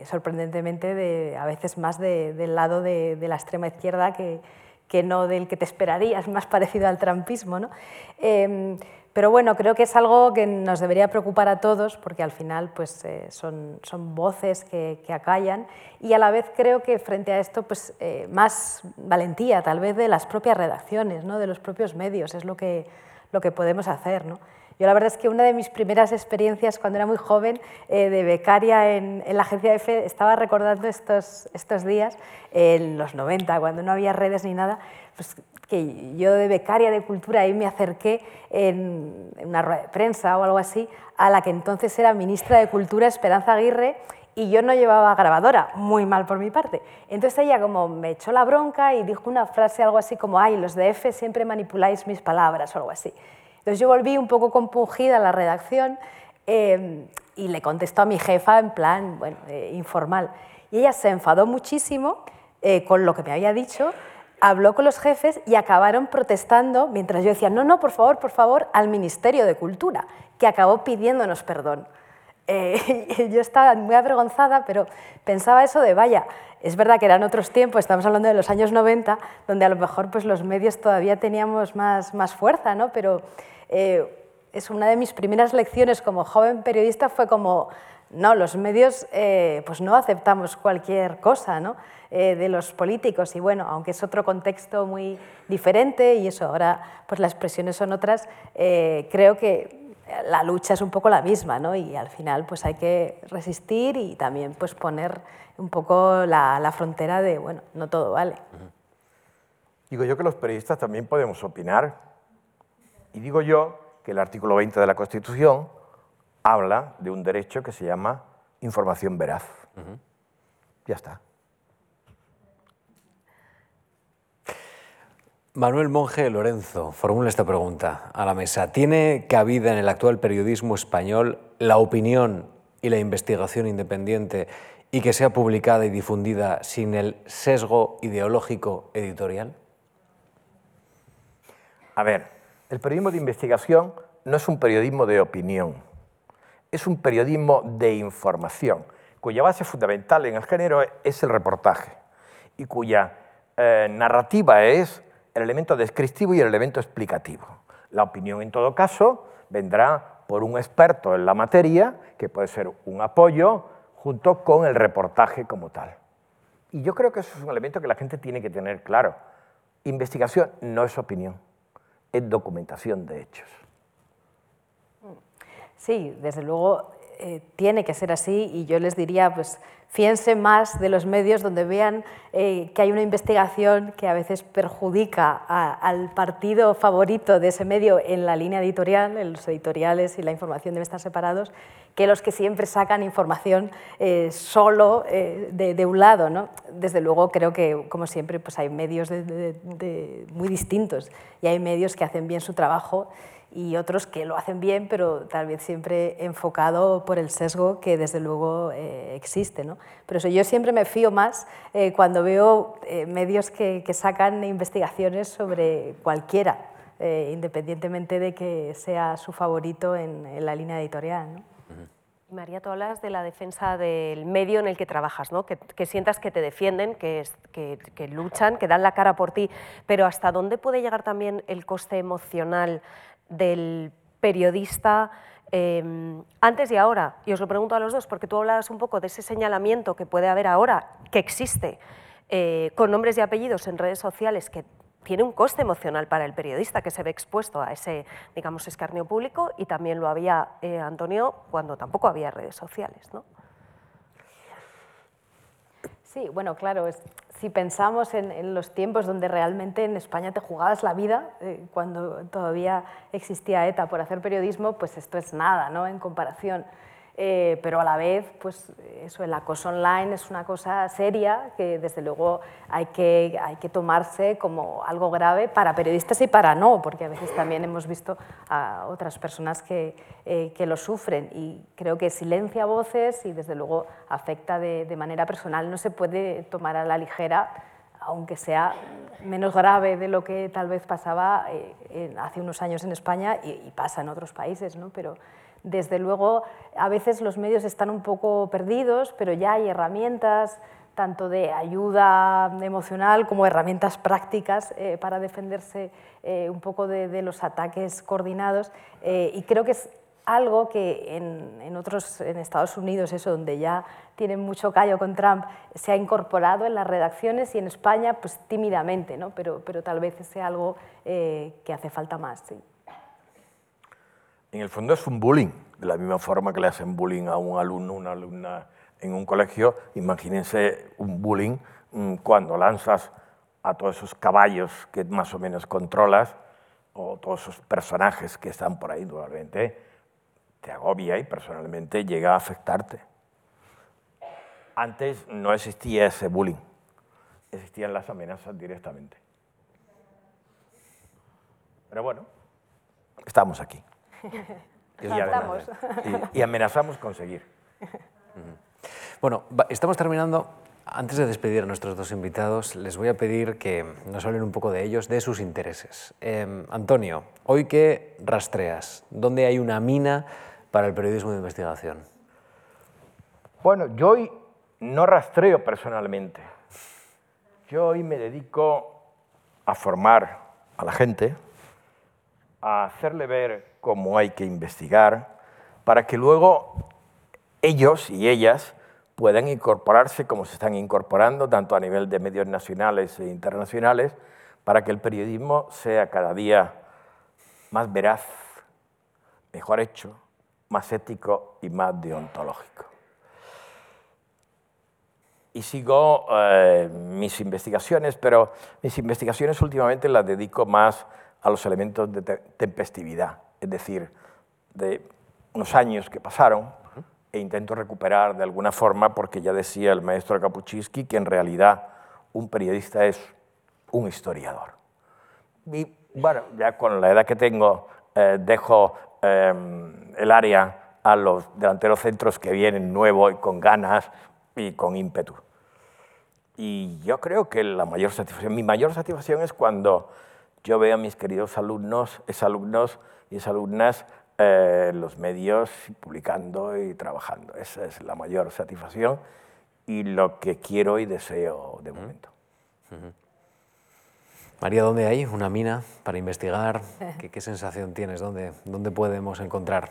sorprendentemente de, a veces más del lado de, la extrema izquierda que, que, no del que te esperarías, más parecido al trumpismo. ¿no? Em, pero bueno, creo que es algo que nos debería preocupar a todos porque al final pues, eh, son, son, voces que, que, acallan y a la vez creo que frente a esto pues, eh, más valentía tal vez de las propias redacciones, ¿no? de los propios medios, es lo que, lo que podemos hacer. ¿no? Yo la verdad es que una de mis primeras experiencias cuando era muy joven eh, de becaria en, en, la agencia EFE, estaba recordando estos, estos días, en los 90, cuando no había redes ni nada, pues que yo de becaria de cultura ahí me acerqué en, una rueda de prensa o algo así a la que entonces era ministra de Cultura Esperanza Aguirre y yo no llevaba grabadora, muy mal por mi parte. Entonces ella como me echó la bronca y dijo una frase algo así como, ay, los de F siempre manipuláis mis palabras o algo así. Entonces yo volví un poco compungida a la redacción eh, y le contestó a mi jefa en plan, bueno, eh, informal. Y ella se enfadó muchísimo eh, con lo que me había dicho habló con los jefes y acabaron protestando mientras yo decía, no, no, por favor, por favor, al Ministerio de Cultura, que acabó pidiéndonos perdón. Eh, yo estaba muy avergonzada, pero pensaba eso de, vaya, es verdad que eran otros tiempos, estamos hablando de los años 90, donde a lo mejor pues, los medios todavía teníamos más, más fuerza, ¿no? pero eh, es una de mis primeras lecciones como joven periodista fue como, no, los medios eh, pues no aceptamos cualquier cosa, ¿no? Eh, de los políticos y bueno, aunque es otro contexto muy diferente y eso ahora pues las expresiones son otras, eh, creo que la lucha es un poco la misma ¿no? y al final pues hay que resistir y también pues poner un poco la, la frontera de bueno, no todo vale. Digo yo que los periodistas también podemos opinar y digo yo que el artículo 20 de la Constitución habla de un derecho que se llama información veraz. Ya está. Manuel Monge Lorenzo formula esta pregunta a la mesa. ¿Tiene cabida en el actual periodismo español la opinión y la investigación independiente y que sea publicada y difundida sin el sesgo ideológico editorial? A ver, el periodismo de investigación no es un periodismo de opinión, es un periodismo de información, cuya base fundamental en el género es el reportaje y cuya eh, narrativa es el elemento descriptivo y el elemento explicativo. La opinión, en todo caso, vendrá por un experto en la materia, que puede ser un apoyo, junto con el reportaje como tal. Y yo creo que eso es un elemento que la gente tiene que tener claro. Investigación no es opinión, es documentación de hechos. Sí, desde luego eh, tiene que ser así y yo les diría, pues fíjense más de los medios donde vean eh, que hay una investigación que a veces perjudica al partido favorito de ese medio en la línea editorial, en los editoriales y la información deben estar separados, que los que siempre sacan información eh, solo eh, de, un lado. ¿no? Desde luego creo que, como siempre, pues hay medios muy distintos y hay medios que hacen bien su trabajo y otros que lo hacen bien, pero tal vez siempre enfocado por el sesgo que desde luego eh, existe. ¿no? Pero eso, yo siempre me fío más eh, cuando veo eh, medios que, que, sacan investigaciones sobre cualquiera, independientemente de que sea su favorito en, la línea editorial. ¿no? María, tú hablas de la defensa del medio en el que trabajas, ¿no? que, que sientas que te defienden, que, que, que, luchan, que dan la cara por ti, pero ¿hasta dónde puede llegar también el coste emocional del periodista em, antes y ahora. Y os lo pregunto a los dos, porque tú hablabas un poco de ese señalamiento que puede haber ahora, que existe, eh, con nombres y apellidos en redes sociales, que tiene un coste emocional para el periodista que se ve expuesto a ese, digamos, escarnio público y también lo había eh, Antonio cuando tampoco había redes sociales, ¿no? Sí, bueno, claro, si pensamos en, los tiempos donde realmente en España te jugabas la vida, eh, cuando todavía existía ETA por hacer periodismo, pues esto es nada, ¿no? En comparación. Eh, pero a la vez, pues eso, el acoso online es una cosa seria que desde luego hay que, hay que tomarse como algo grave para periodistas y para no, porque a veces también hemos visto a otras personas que, eh, que lo sufren y creo que silencia voces y desde luego afecta de, de manera personal, no se puede tomar a la ligera aunque sea menos grave de lo que tal vez pasaba eh, hace unos años en España y, y pasa en otros países, ¿no? pero desde luego, a veces los medios están un poco perdidos, pero ya hay herramientas tanto de ayuda emocional como herramientas prácticas eh, para defenderse eh, un poco de, de, los ataques coordinados. Eh, y creo que es algo que en, en, otros, en Estados Unidos, eso donde ya tienen mucho callo con Trump, se ha incorporado en las redacciones y en España, pues tímidamente, ¿no? pero, pero tal vez sea algo eh, que hace falta más. Sí. En el fondo es un bullying, de la misma forma que le hacen bullying a un alumno, una alumna en un colegio. Imagínense un bullying mm, cuando lanzas a todos esos caballos que más o menos controlas o todos esos personajes que están por ahí normalmente, te agobia y personalmente llega a afectarte. Antes no existía ese bullying, existían las amenazas directamente. Pero bueno, estamos aquí. Y, además, y, y, amenazamos con seguir. Bueno, estamos terminando. Antes de despedir a nuestros dos invitados, les voy a pedir que nos hablen un poco de ellos, de sus intereses. Eh, Antonio, hoy qué rastreas? ¿Dónde hay una mina para el periodismo de investigación? Bueno, yo hoy no rastreo personalmente. Yo hoy me dedico a formar a la gente, a hacerle ver cómo hay que investigar, para que luego ellos y ellas puedan incorporarse como se están incorporando, tanto a nivel de medios nacionales e internacionales, para que el periodismo sea cada día más veraz, mejor hecho, más ético y más deontológico. Y sigo eh, mis investigaciones, pero mis investigaciones últimamente las dedico más a los elementos de tempestividad, es decir, de unos años que pasaron, e intento recuperar de alguna forma, porque ya decía el maestro Kapuczynski que en realidad un periodista es un historiador. Y bueno, ya con la edad que tengo, eh, dejo eh, el área a los delanteros centros que vienen nuevos y con ganas y con ímpetu. Y yo creo que la mayor satisfacción, mi mayor satisfacción es cuando yo veo a mis queridos alumnos, exalumnos y exalumnas eh, los medios publicando y trabajando. Esa es la mayor satisfacción y lo que quiero y deseo de momento. Uh -huh. María, ¿dónde hay una mina para investigar? ¿Qué, qué sensación tienes? ¿Dónde, ¿Dónde podemos encontrar?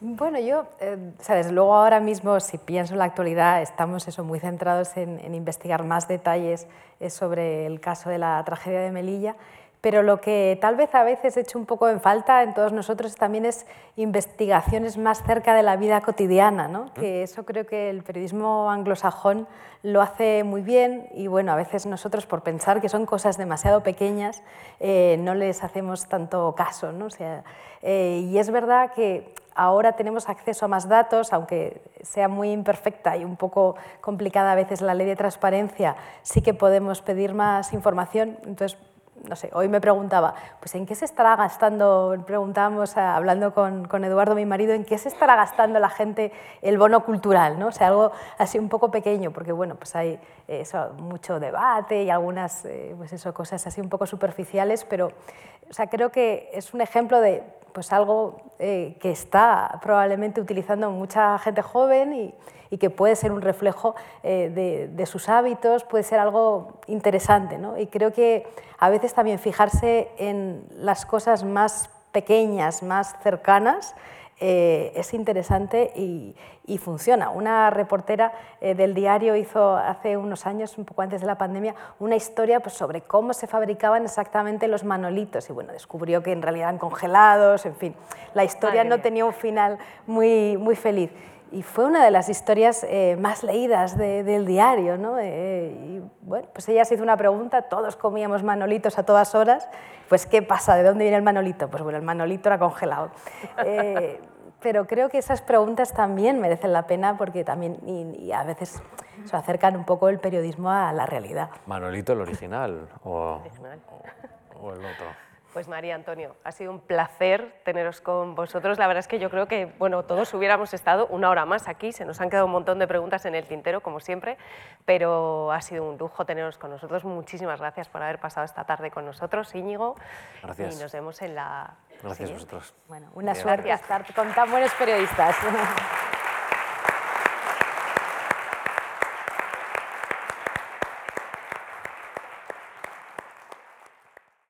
Bueno, yo, eh, o sea, desde luego ahora mismo, si pienso en la actualidad, estamos eso, muy centrados en, en investigar más detalles eh, sobre el caso de la tragedia de Melilla pero lo que tal vez a veces he hecho un poco en falta en todos nosotros también es investigaciones más cerca de la vida cotidiana, ¿no? que eso creo que el periodismo anglosajón lo hace muy bien y bueno, a veces nosotros por pensar que son cosas demasiado pequeñas eh, no les hacemos tanto caso. ¿no? O sea, eh, y es verdad que ahora tenemos acceso a más datos, aunque sea muy imperfecta y un poco complicada a veces la ley de transparencia, sí que podemos pedir más información. Entonces, no sé, hoy me preguntaba, pues ¿en qué se estará gastando, preguntábamos hablando con, con, Eduardo, mi marido, ¿en qué se estará gastando la gente el bono cultural? ¿no? O sea, algo así un poco pequeño, porque bueno, pues hay eso, mucho debate y algunas eh, pues eso, cosas así un poco superficiales, pero o sea, creo que es un ejemplo de pues algo eh, que está probablemente utilizando mucha gente joven y, que puede ser un reflejo eh, de, de, sus hábitos, puede ser algo interesante. ¿no? Y creo que a veces también fijarse en las cosas más pequeñas, más cercanas, eh, es interesante y, y, funciona. Una reportera eh, del diario hizo hace unos años, un poco antes de la pandemia, una historia pues, sobre cómo se fabricaban exactamente los manolitos y bueno, descubrió que en realidad eran congelados, en fin, la historia Madre no mía. tenía un final muy, muy feliz y fue una de las historias eh, más leídas de, del diario. ¿no? Eh, y bueno, pues ella se hizo una pregunta, todos comíamos manolitos a todas horas, pues ¿qué pasa? ¿De dónde viene el manolito? Pues bueno, el manolito era congelado. Pero creo que esas preguntas también merecen la pena porque también y, y a veces se acercan un poco el periodismo a la realidad. Manolito, el original o, Original. o el otro. Pues María Antonio, ha sido un placer teneros con vosotros. La verdad es que yo creo que bueno, todos hubiéramos estado una hora más aquí. Se nos han quedado un montón de preguntas en el tintero, como siempre, pero ha sido un lujo teneros con nosotros. Muchísimas gracias por haber pasado esta tarde con nosotros, Íñigo. Gracias. Y nos vemos en la Gracias a vosotros. Bueno, una Bien. suerte estar con tan buenos periodistas.